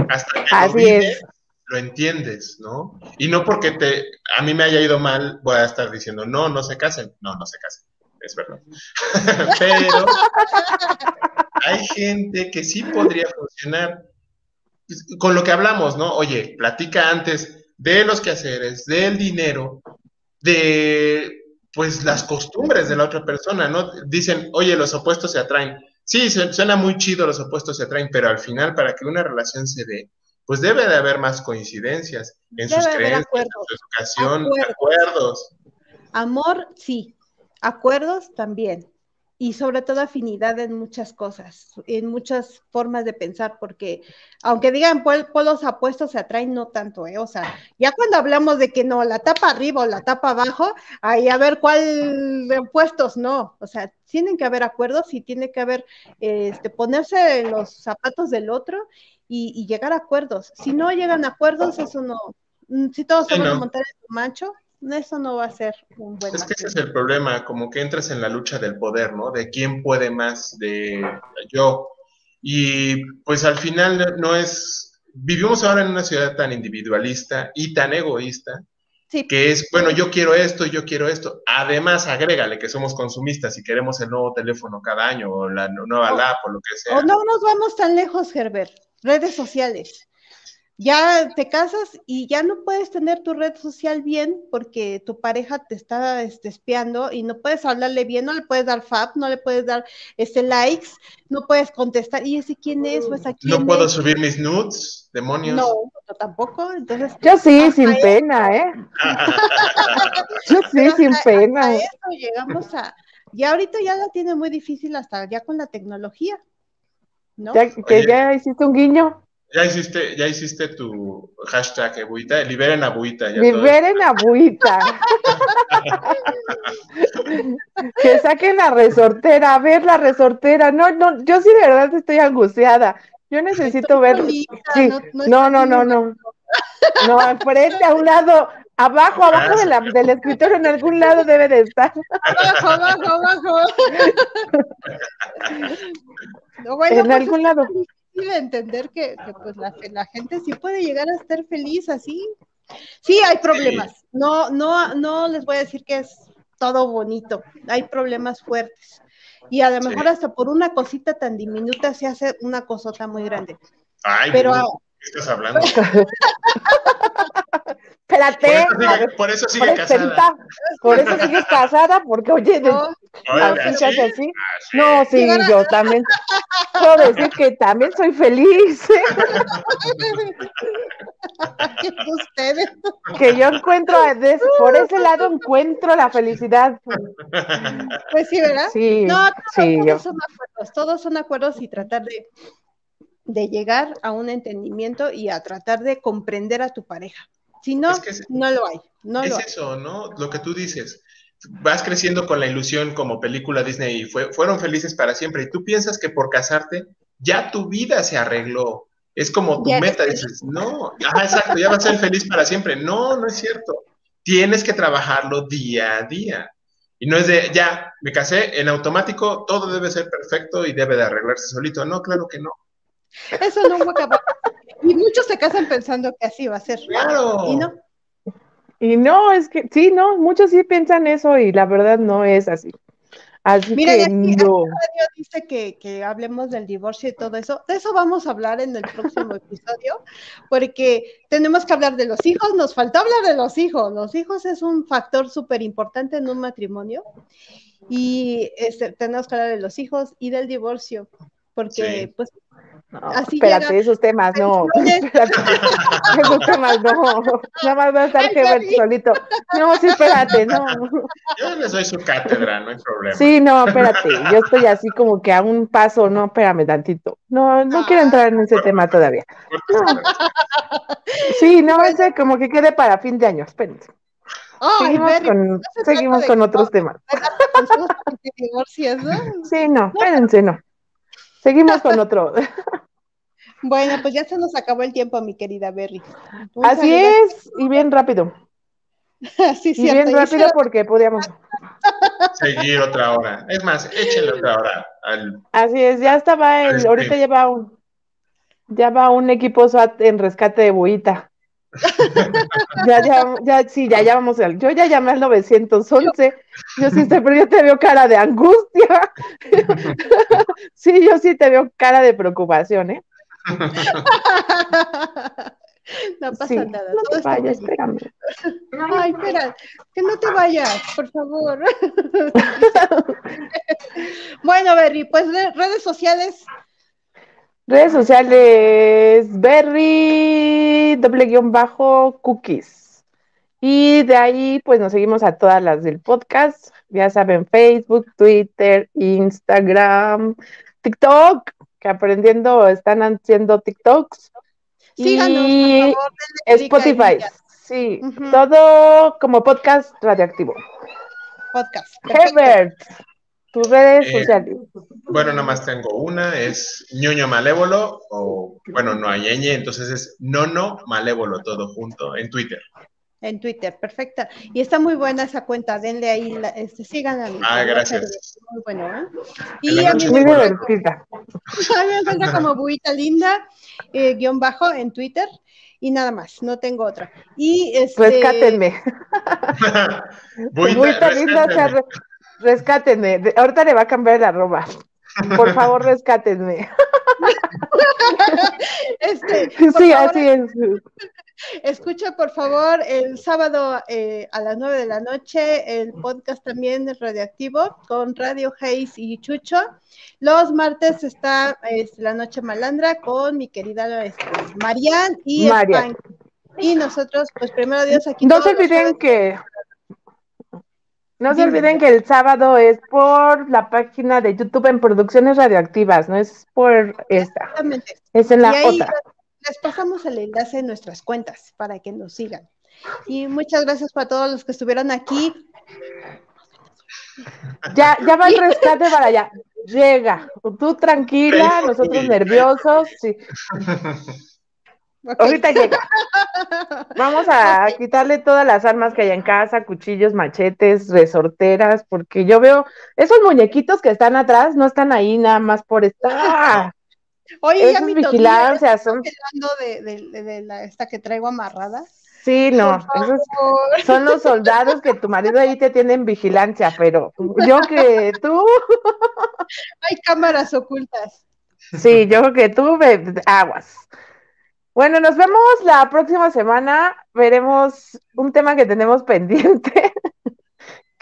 Hasta que lo, vives, lo entiendes, ¿no? Y no porque te, a mí me haya ido mal, voy a estar diciendo, no, no se casen. No, no se casen, es verdad. pero hay gente que sí podría funcionar con lo que hablamos, ¿no? Oye, platica antes de los quehaceres, del dinero, de pues las costumbres de la otra persona, ¿no? Dicen, oye, los opuestos se atraen. Sí, suena muy chido, los opuestos se atraen, pero al final, para que una relación se dé, pues debe de haber más coincidencias en sus creencias, en su educación, acuerdos. Amor, sí. Acuerdos también y sobre todo afinidad en muchas cosas, en muchas formas de pensar, porque aunque digan polos apuestos se atraen, no tanto, ¿eh? O sea, ya cuando hablamos de que no, la tapa arriba o la tapa abajo, ahí a ver cuál de opuestos, no, o sea, tienen que haber acuerdos y tiene que haber, este, ponerse en los zapatos del otro y, llegar a acuerdos. Si no llegan a acuerdos, eso no, mm, si todos se van a montar en su macho, eso no va a ser un buen. Es que ese es el problema, como que entras en la lucha del poder, ¿no? De quién puede más, de yo. Y pues al final no es. Vivimos ahora en una ciudad tan individualista y tan egoísta que es, bueno, yo quiero esto, yo quiero esto. Además, agrégale que somos consumistas y queremos el nuevo teléfono cada año o la nueva lap o lo que sea. O no nos vamos tan lejos, Herbert. Redes sociales ya te casas y ya no puedes tener tu red social bien porque tu pareja te está este, espiando y no puedes hablarle bien, no le puedes dar fab, no le puedes dar este likes, no puedes contestar, y ese quién es, pues aquí. No puedo subir mis nudes, demonios. No, yo tampoco, entonces. Yo sí, sin pena, ¿eh? yo sí, sin pena. eso llegamos a, ya ahorita ya la tiene muy difícil hasta ya con la tecnología. ¿no? que ya hiciste un guiño. Ya hiciste, ya hiciste tu hashtag Ebuita, liberen a Buita. liberen a Buita. que saquen la resortera, a ver la resortera. No, no, yo sí de verdad estoy angustiada. Yo necesito ver. no, no, no, no, no. enfrente, a un lado, abajo, abajo de la, del escritorio, en algún lado debe de estar. Abajo, abajo, abajo. en algún pues, lado de entender que, pues la, la, gente sí puede llegar a estar feliz así. Sí, hay problemas. No, no, no les voy a decir que es todo bonito. Hay problemas fuertes. Y a lo mejor hasta por una cosita tan diminuta se hace una cosota muy grande. Ay, pero, ¿qué estás hablando? Espérate. Por eso sigue, casada. Por eso sigue casada, porque oye, no, así, así. No, sí, yo también puedo decir que también soy feliz. Ustedes. Que yo encuentro, por ese lado encuentro la felicidad. Pues sí, ¿verdad? Sí, no, sí, todos son acuerdos, todos son acuerdos y tratar de, de llegar a un entendimiento y a tratar de comprender a tu pareja. Si no, no lo hay. No es eso, ¿no? Lo que tú dices. Vas creciendo con la ilusión como película Disney y fue, fueron felices para siempre. Y tú piensas que por casarte ya tu vida se arregló. Es como tu meta. Dices, no, ah, exacto, ya vas a ser feliz para siempre. No, no es cierto. Tienes que trabajarlo día a día. Y no es de, ya, me casé, en automático todo debe ser perfecto y debe de arreglarse solito. No, claro que no. Eso no va y muchos se casan pensando que así va a ser. Claro. Y no. Y no, es que sí, no, muchos sí piensan eso y la verdad no es así. Así Mira, que aquí, no. dice que, que, hablemos del divorcio y todo eso. De eso vamos a hablar en el próximo episodio, porque tenemos que hablar de los hijos. Nos faltó hablar de los hijos. Los hijos es un factor súper importante en un matrimonio. Y este, tenemos que hablar de los hijos y del divorcio, porque pues no, espérate, esos temas no. esos temas no. Nada más va a estar que ver solito. No, sí, espérate, no. Yo les doy su cátedra, no hay problema. Sí, no, espérate. Yo estoy así como que a un paso, no, espérame tantito. No, no quiero entrar en ese tema todavía. Sí, no, ese como que quede para fin de año, espérense. seguimos con, seguimos con otros temas. Sí, no, espérense, no. Seguimos con otro. Bueno, pues ya se nos acabó el tiempo, mi querida Berry. Así es, y bien rápido. sí, y bien rápido porque podíamos seguir otra hora. Es más, échenle otra hora. Así es, ya estaba el, ahorita ya va un, ya va un equipo SWAT en rescate de buita. ya, ya, ya, sí, ya llamamos al, yo ya llamé al 911, yo sí pero yo te veo cara de angustia. sí, yo sí te veo cara de preocupación, ¿eh? No pasa nada. No te vayas, espérame. Ay, espera, que no te vayas, por favor. bueno, Berry, pues redes sociales. Redes sociales, Berry, doble guion bajo, cookies. Y de ahí, pues nos seguimos a todas las del podcast. Ya saben, Facebook, Twitter, Instagram, TikTok que aprendiendo están haciendo TikToks. Síganos, y por favor, Spotify. Sí, todo como podcast radioactivo. Podcast. Herbert, tus redes eh, sociales. Bueno, nada más tengo una, es ñoño malévolo, o bueno, no hay ñ, entonces es nono malévolo todo junto en Twitter. En Twitter, perfecta. Y está muy buena esa cuenta, denle ahí, la, este, sigan a Ah, gracias. Muy bueno, ¿eh? Y a mí me encuentra como Buita Linda, eh, guion bajo en Twitter. y nada más, no tengo otra. Y este... Rescátenme. Muy rescátenme. rescátenme. Ahorita le va a cambiar la ropa. Por favor, rescátenme. este, sí, así es. Escucha, por favor, el sábado eh, a las 9 de la noche el podcast también es radioactivo con Radio Hayes y Chucho. Los martes está este, la noche malandra con mi querida este, Marian y Marian. Y nosotros, pues primero Dios aquí. No se olviden que no se olviden que el sábado es por la página de YouTube en Producciones Radioactivas, no es por esta. Exactamente. Es en la otra. Les pasamos el enlace en nuestras cuentas para que nos sigan. Y muchas gracias para todos los que estuvieron aquí. Ya, ya va el rescate para allá. Llega. Tú tranquila, nosotros nerviosos. Sí. Ahorita llega. Vamos a quitarle todas las armas que hay en casa, cuchillos, machetes, resorteras, porque yo veo esos muñequitos que están atrás, no están ahí nada más por estar. Oye, Esas vigilancias son. De, de, de, la, esta que traigo amarrada. Sí, no, esos son los soldados que tu marido ahí te tienen vigilancia, pero yo que tú. Hay cámaras ocultas. Sí, yo que tú, aguas. Bueno, nos vemos la próxima semana. Veremos un tema que tenemos pendiente.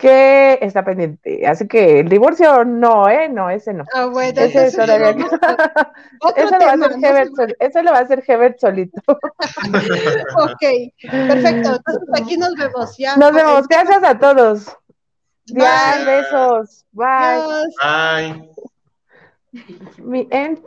Que está pendiente. Así que el divorcio no, ¿eh? No, ese no. Ah, bueno, ese, ese, lo va a hacer Hebert solito. ok, perfecto. Entonces aquí nos vemos ya. Nos vemos. Gracias a todos. Ya, besos. Bye. Bye. Bye.